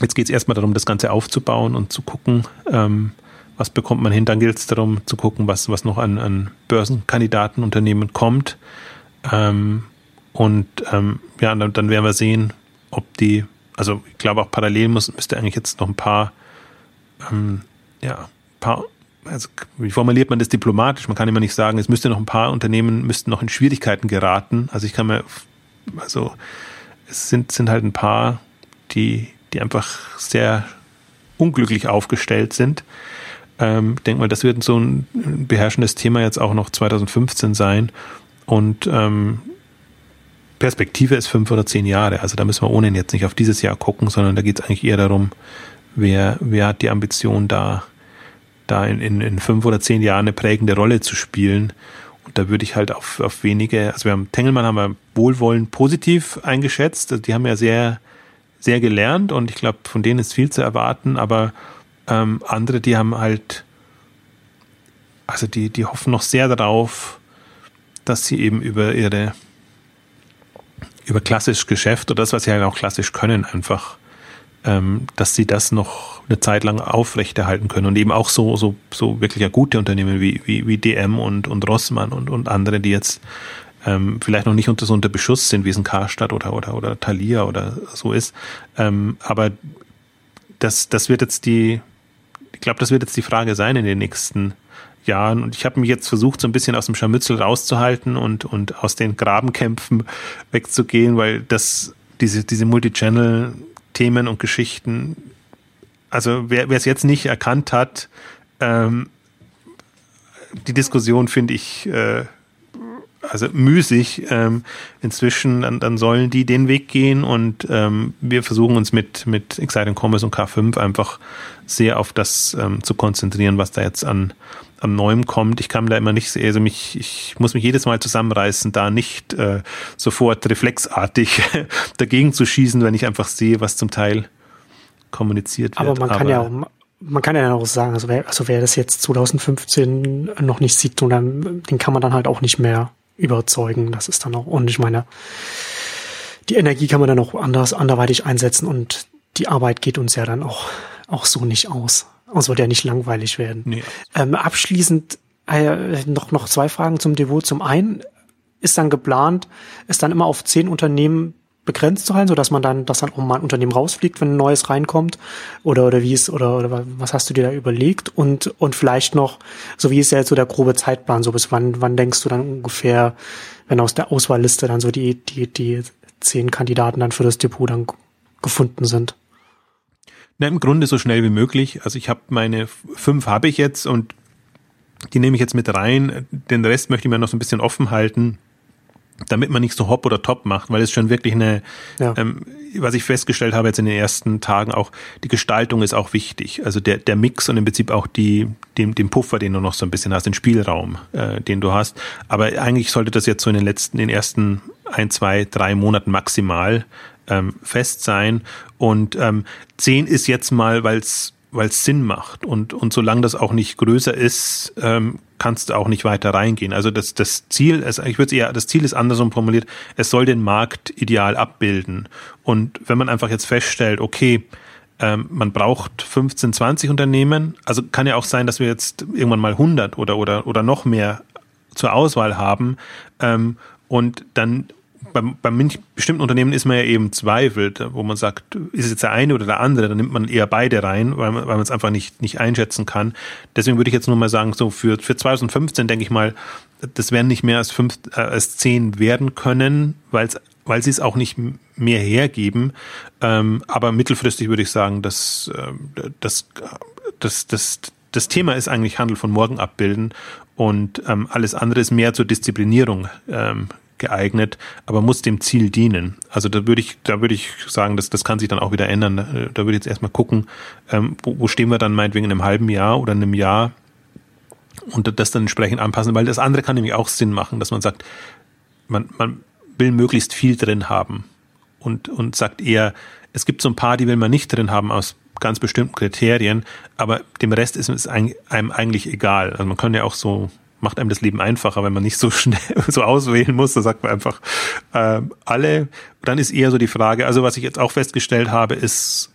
jetzt geht es erstmal darum, das Ganze aufzubauen und zu gucken, ähm, was bekommt man hin. Dann gilt es darum zu gucken, was, was noch an, an Börsenkandidatenunternehmen kommt. Ähm, und ähm, ja, dann, dann werden wir sehen, ob die also ich glaube auch parallel muss, müsste eigentlich jetzt noch ein paar, ähm, ja, paar, also wie formuliert man das diplomatisch? Man kann immer nicht sagen, es müsste noch ein paar Unternehmen müssten noch in Schwierigkeiten geraten. Also ich kann mir, also es sind, sind halt ein paar, die, die einfach sehr unglücklich aufgestellt sind. Ähm, denke mal, das wird so ein beherrschendes Thema jetzt auch noch 2015 sein. Und ähm, Perspektive ist fünf oder zehn Jahre. Also da müssen wir ohnehin jetzt nicht auf dieses Jahr gucken, sondern da geht es eigentlich eher darum, wer, wer hat die Ambition, da, da in, in, in fünf oder zehn Jahren eine prägende Rolle zu spielen. Und da würde ich halt auf, auf wenige, also wir haben Tengelmann haben wir wohlwollend positiv eingeschätzt. Also die haben ja sehr, sehr gelernt und ich glaube, von denen ist viel zu erwarten, aber ähm, andere, die haben halt, also die, die hoffen noch sehr darauf, dass sie eben über ihre über klassisch Geschäft oder das, was sie halt auch klassisch können, einfach, ähm, dass sie das noch eine Zeit lang aufrechterhalten können und eben auch so, so, so wirklich ja gute Unternehmen wie, wie, wie DM und, und Rossmann und, und andere, die jetzt ähm, vielleicht noch nicht unter so unter Beschuss sind, wie es ein Karstadt oder, oder, oder Thalia oder so ist. Ähm, aber das, das wird jetzt die, ich glaube, das wird jetzt die Frage sein in den nächsten Jahren. Und ich habe mich jetzt versucht, so ein bisschen aus dem Scharmützel rauszuhalten und, und aus den Grabenkämpfen wegzugehen, weil das, diese, diese Multichannel-Themen und Geschichten, also wer es jetzt nicht erkannt hat, ähm, die Diskussion finde ich äh, also müßig. Ähm, inzwischen, dann, dann sollen die den Weg gehen und ähm, wir versuchen uns mit, mit Exciting Commerce und K5 einfach sehr auf das ähm, zu konzentrieren, was da jetzt an, an Neuem kommt. Ich kann da immer nicht, also mich, ich muss mich jedes Mal zusammenreißen, da nicht äh, sofort reflexartig dagegen zu schießen, wenn ich einfach sehe, was zum Teil kommuniziert wird. Aber man kann Aber, ja auch, man kann ja auch sagen, also wer, also wer das jetzt 2015 noch nicht sieht, dann, den kann man dann halt auch nicht mehr überzeugen. Das ist dann auch, und ich meine, die Energie kann man dann auch anders, anderweitig einsetzen und die Arbeit geht uns ja dann auch, auch so nicht aus. Es wird ja nicht langweilig werden. Nee. Ähm, abschließend äh, noch, noch zwei Fragen zum Devot. Zum einen ist dann geplant, es dann immer auf zehn Unternehmen begrenzt zu halten, so dass man dann, dass dann auch mal ein Unternehmen rausfliegt, wenn ein neues reinkommt? Oder, oder wie ist, oder, oder was hast du dir da überlegt? Und, und vielleicht noch, so wie ist ja jetzt so der grobe Zeitplan, so bis wann, wann denkst du dann ungefähr, wenn aus der Auswahlliste dann so die, die, die zehn Kandidaten dann für das Depot dann gefunden sind? Na, im Grunde so schnell wie möglich. Also ich habe meine fünf habe ich jetzt und die nehme ich jetzt mit rein. Den Rest möchte ich mir noch so ein bisschen offen halten damit man nicht so hopp oder top macht, weil es schon wirklich eine, ja. ähm, was ich festgestellt habe jetzt in den ersten Tagen auch, die Gestaltung ist auch wichtig. Also der, der Mix und im Prinzip auch die, den, den Puffer, den du noch so ein bisschen hast, den Spielraum, äh, den du hast. Aber eigentlich sollte das jetzt so in den letzten, in den ersten ein, zwei, drei Monaten maximal ähm, fest sein. Und ähm, zehn ist jetzt mal, weil es weil es Sinn macht. Und, und solange das auch nicht größer ist, ähm, kannst du auch nicht weiter reingehen. Also das, das Ziel ist, ich würde eher, das Ziel ist andersrum formuliert, es soll den Markt ideal abbilden. Und wenn man einfach jetzt feststellt, okay, ähm, man braucht 15, 20 Unternehmen, also kann ja auch sein, dass wir jetzt irgendwann mal 100 oder, oder, oder noch mehr zur Auswahl haben, ähm, und dann beim, beim bestimmten Unternehmen ist man ja eben zweifelt, wo man sagt, ist es jetzt der eine oder der andere, dann nimmt man eher beide rein, weil man, weil man es einfach nicht, nicht einschätzen kann. Deswegen würde ich jetzt nur mal sagen, so für, für 2015 denke ich mal, das werden nicht mehr als fünf, äh, als zehn werden können, weil es weil sie es auch nicht mehr hergeben. Ähm, aber mittelfristig würde ich sagen, dass äh, das, das, das, das Thema ist eigentlich Handel von morgen abbilden und ähm, alles andere ist mehr zur Disziplinierung ähm, geeignet, aber muss dem Ziel dienen. Also da würde ich, da würde ich sagen, dass das kann sich dann auch wieder ändern. Da würde ich jetzt erstmal gucken, ähm, wo, wo stehen wir dann meinetwegen in einem halben Jahr oder in einem Jahr und das dann entsprechend anpassen, weil das andere kann nämlich auch Sinn machen, dass man sagt, man, man will möglichst viel drin haben und, und sagt eher, es gibt so ein paar, die will man nicht drin haben aus ganz bestimmten Kriterien, aber dem Rest ist es einem eigentlich egal. Also man kann ja auch so macht einem das Leben einfacher, wenn man nicht so schnell so auswählen muss. Da sagt man einfach äh, alle. Dann ist eher so die Frage, also was ich jetzt auch festgestellt habe, ist,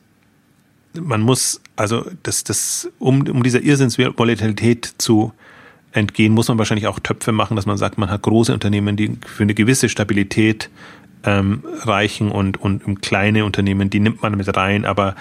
man muss, also das, das, um, um dieser Irrsinnsvolatilität zu entgehen, muss man wahrscheinlich auch Töpfe machen, dass man sagt, man hat große Unternehmen, die für eine gewisse Stabilität ähm, reichen und, und kleine Unternehmen, die nimmt man mit rein, aber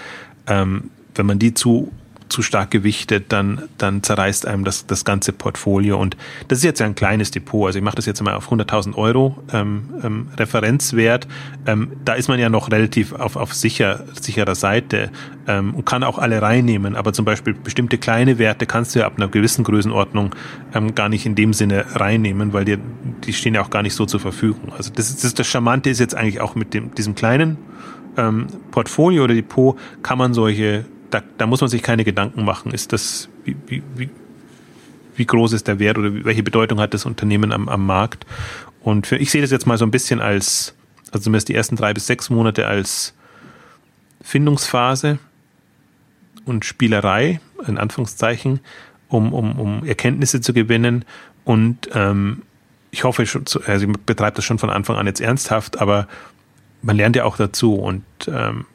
ähm, wenn man die zu zu stark gewichtet, dann, dann zerreißt einem das, das ganze Portfolio. Und das ist jetzt ja ein kleines Depot. Also ich mache das jetzt mal auf 100.000 Euro ähm, ähm, Referenzwert. Ähm, da ist man ja noch relativ auf, auf sicher, sicherer Seite ähm, und kann auch alle reinnehmen. Aber zum Beispiel bestimmte kleine Werte kannst du ja ab einer gewissen Größenordnung ähm, gar nicht in dem Sinne reinnehmen, weil dir, die stehen ja auch gar nicht so zur Verfügung. Also das, das, das Charmante ist jetzt eigentlich auch mit dem, diesem kleinen ähm, Portfolio oder Depot kann man solche da, da muss man sich keine Gedanken machen. Ist das, wie, wie, wie, groß ist der Wert oder welche Bedeutung hat das Unternehmen am, am Markt? Und für, ich sehe das jetzt mal so ein bisschen als, also zumindest die ersten drei bis sechs Monate als Findungsphase und Spielerei, in Anführungszeichen, um, um, um Erkenntnisse zu gewinnen. Und ähm, ich hoffe schon, also ich betreibe das schon von Anfang an jetzt ernsthaft, aber man lernt ja auch dazu und ähm,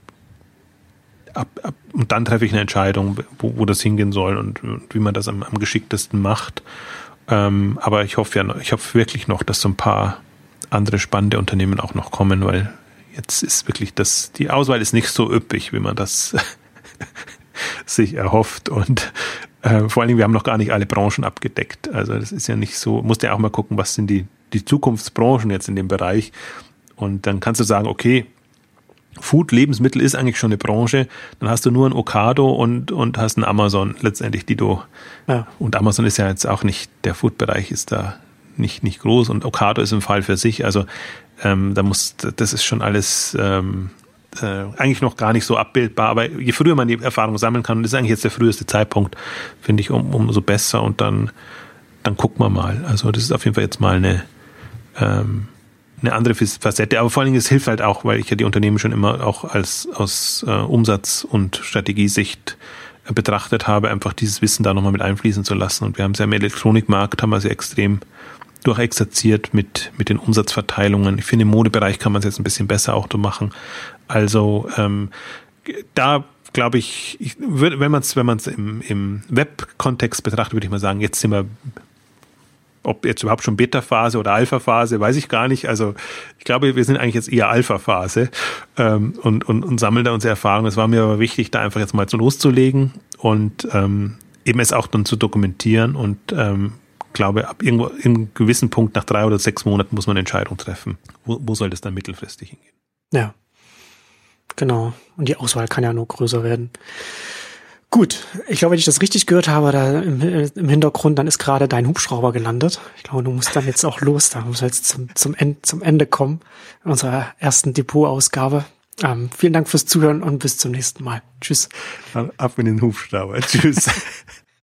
ab, ab, und dann treffe ich eine Entscheidung, wo, wo das hingehen soll und, und wie man das am, am geschicktesten macht. Ähm, aber ich hoffe ja, ich hoffe wirklich noch, dass so ein paar andere spannende Unternehmen auch noch kommen, weil jetzt ist wirklich das, die Auswahl ist nicht so üppig, wie man das sich erhofft und äh, vor allen Dingen, wir haben noch gar nicht alle Branchen abgedeckt. Also das ist ja nicht so, musst ja auch mal gucken, was sind die, die Zukunftsbranchen jetzt in dem Bereich. Und dann kannst du sagen, okay, Food, Lebensmittel ist eigentlich schon eine Branche. Dann hast du nur ein Okado und, und hast ein Amazon letztendlich, die du. Ja. Und Amazon ist ja jetzt auch nicht, der Food-Bereich ist da nicht, nicht groß und Okado ist ein Fall für sich. Also ähm, da muss, das ist schon alles ähm, äh, eigentlich noch gar nicht so abbildbar. Aber je früher man die Erfahrung sammeln kann, und das ist eigentlich jetzt der früheste Zeitpunkt, finde ich, um, umso besser und dann, dann gucken wir mal. Also das ist auf jeden Fall jetzt mal eine ähm, eine andere Facette. Aber vor allen Dingen, es hilft halt auch, weil ich ja die Unternehmen schon immer auch als aus äh, Umsatz- und Strategiesicht betrachtet habe, einfach dieses Wissen da nochmal mit einfließen zu lassen. Und wir haben es ja im Elektronikmarkt, haben wir es extrem durchexerziert mit, mit den Umsatzverteilungen. Ich finde, im Modebereich kann man es jetzt ein bisschen besser auch machen. Also ähm, da glaube ich, ich würde, wenn man es wenn im, im Web-Kontext betrachtet, würde ich mal sagen, jetzt sind wir ob jetzt überhaupt schon Beta-Phase oder Alpha-Phase, weiß ich gar nicht. Also ich glaube, wir sind eigentlich jetzt eher Alpha-Phase ähm, und, und, und sammeln da unsere Erfahrungen. Es war mir aber wichtig, da einfach jetzt mal so loszulegen und ähm, eben es auch dann zu dokumentieren und ähm, glaube, ab irgendwo in einem gewissen Punkt nach drei oder sechs Monaten muss man eine Entscheidung treffen. Wo, wo soll das dann mittelfristig hingehen? Ja, genau. Und die Auswahl kann ja nur größer werden. Gut, ich glaube, wenn ich das richtig gehört habe, da im, im Hintergrund, dann ist gerade dein Hubschrauber gelandet. Ich glaube, du musst dann jetzt auch los, da muss jetzt zum, zum, End, zum Ende kommen, unserer ersten Depot-Ausgabe. Ähm, vielen Dank fürs Zuhören und bis zum nächsten Mal. Tschüss. Ab in den Hubschrauber. Tschüss.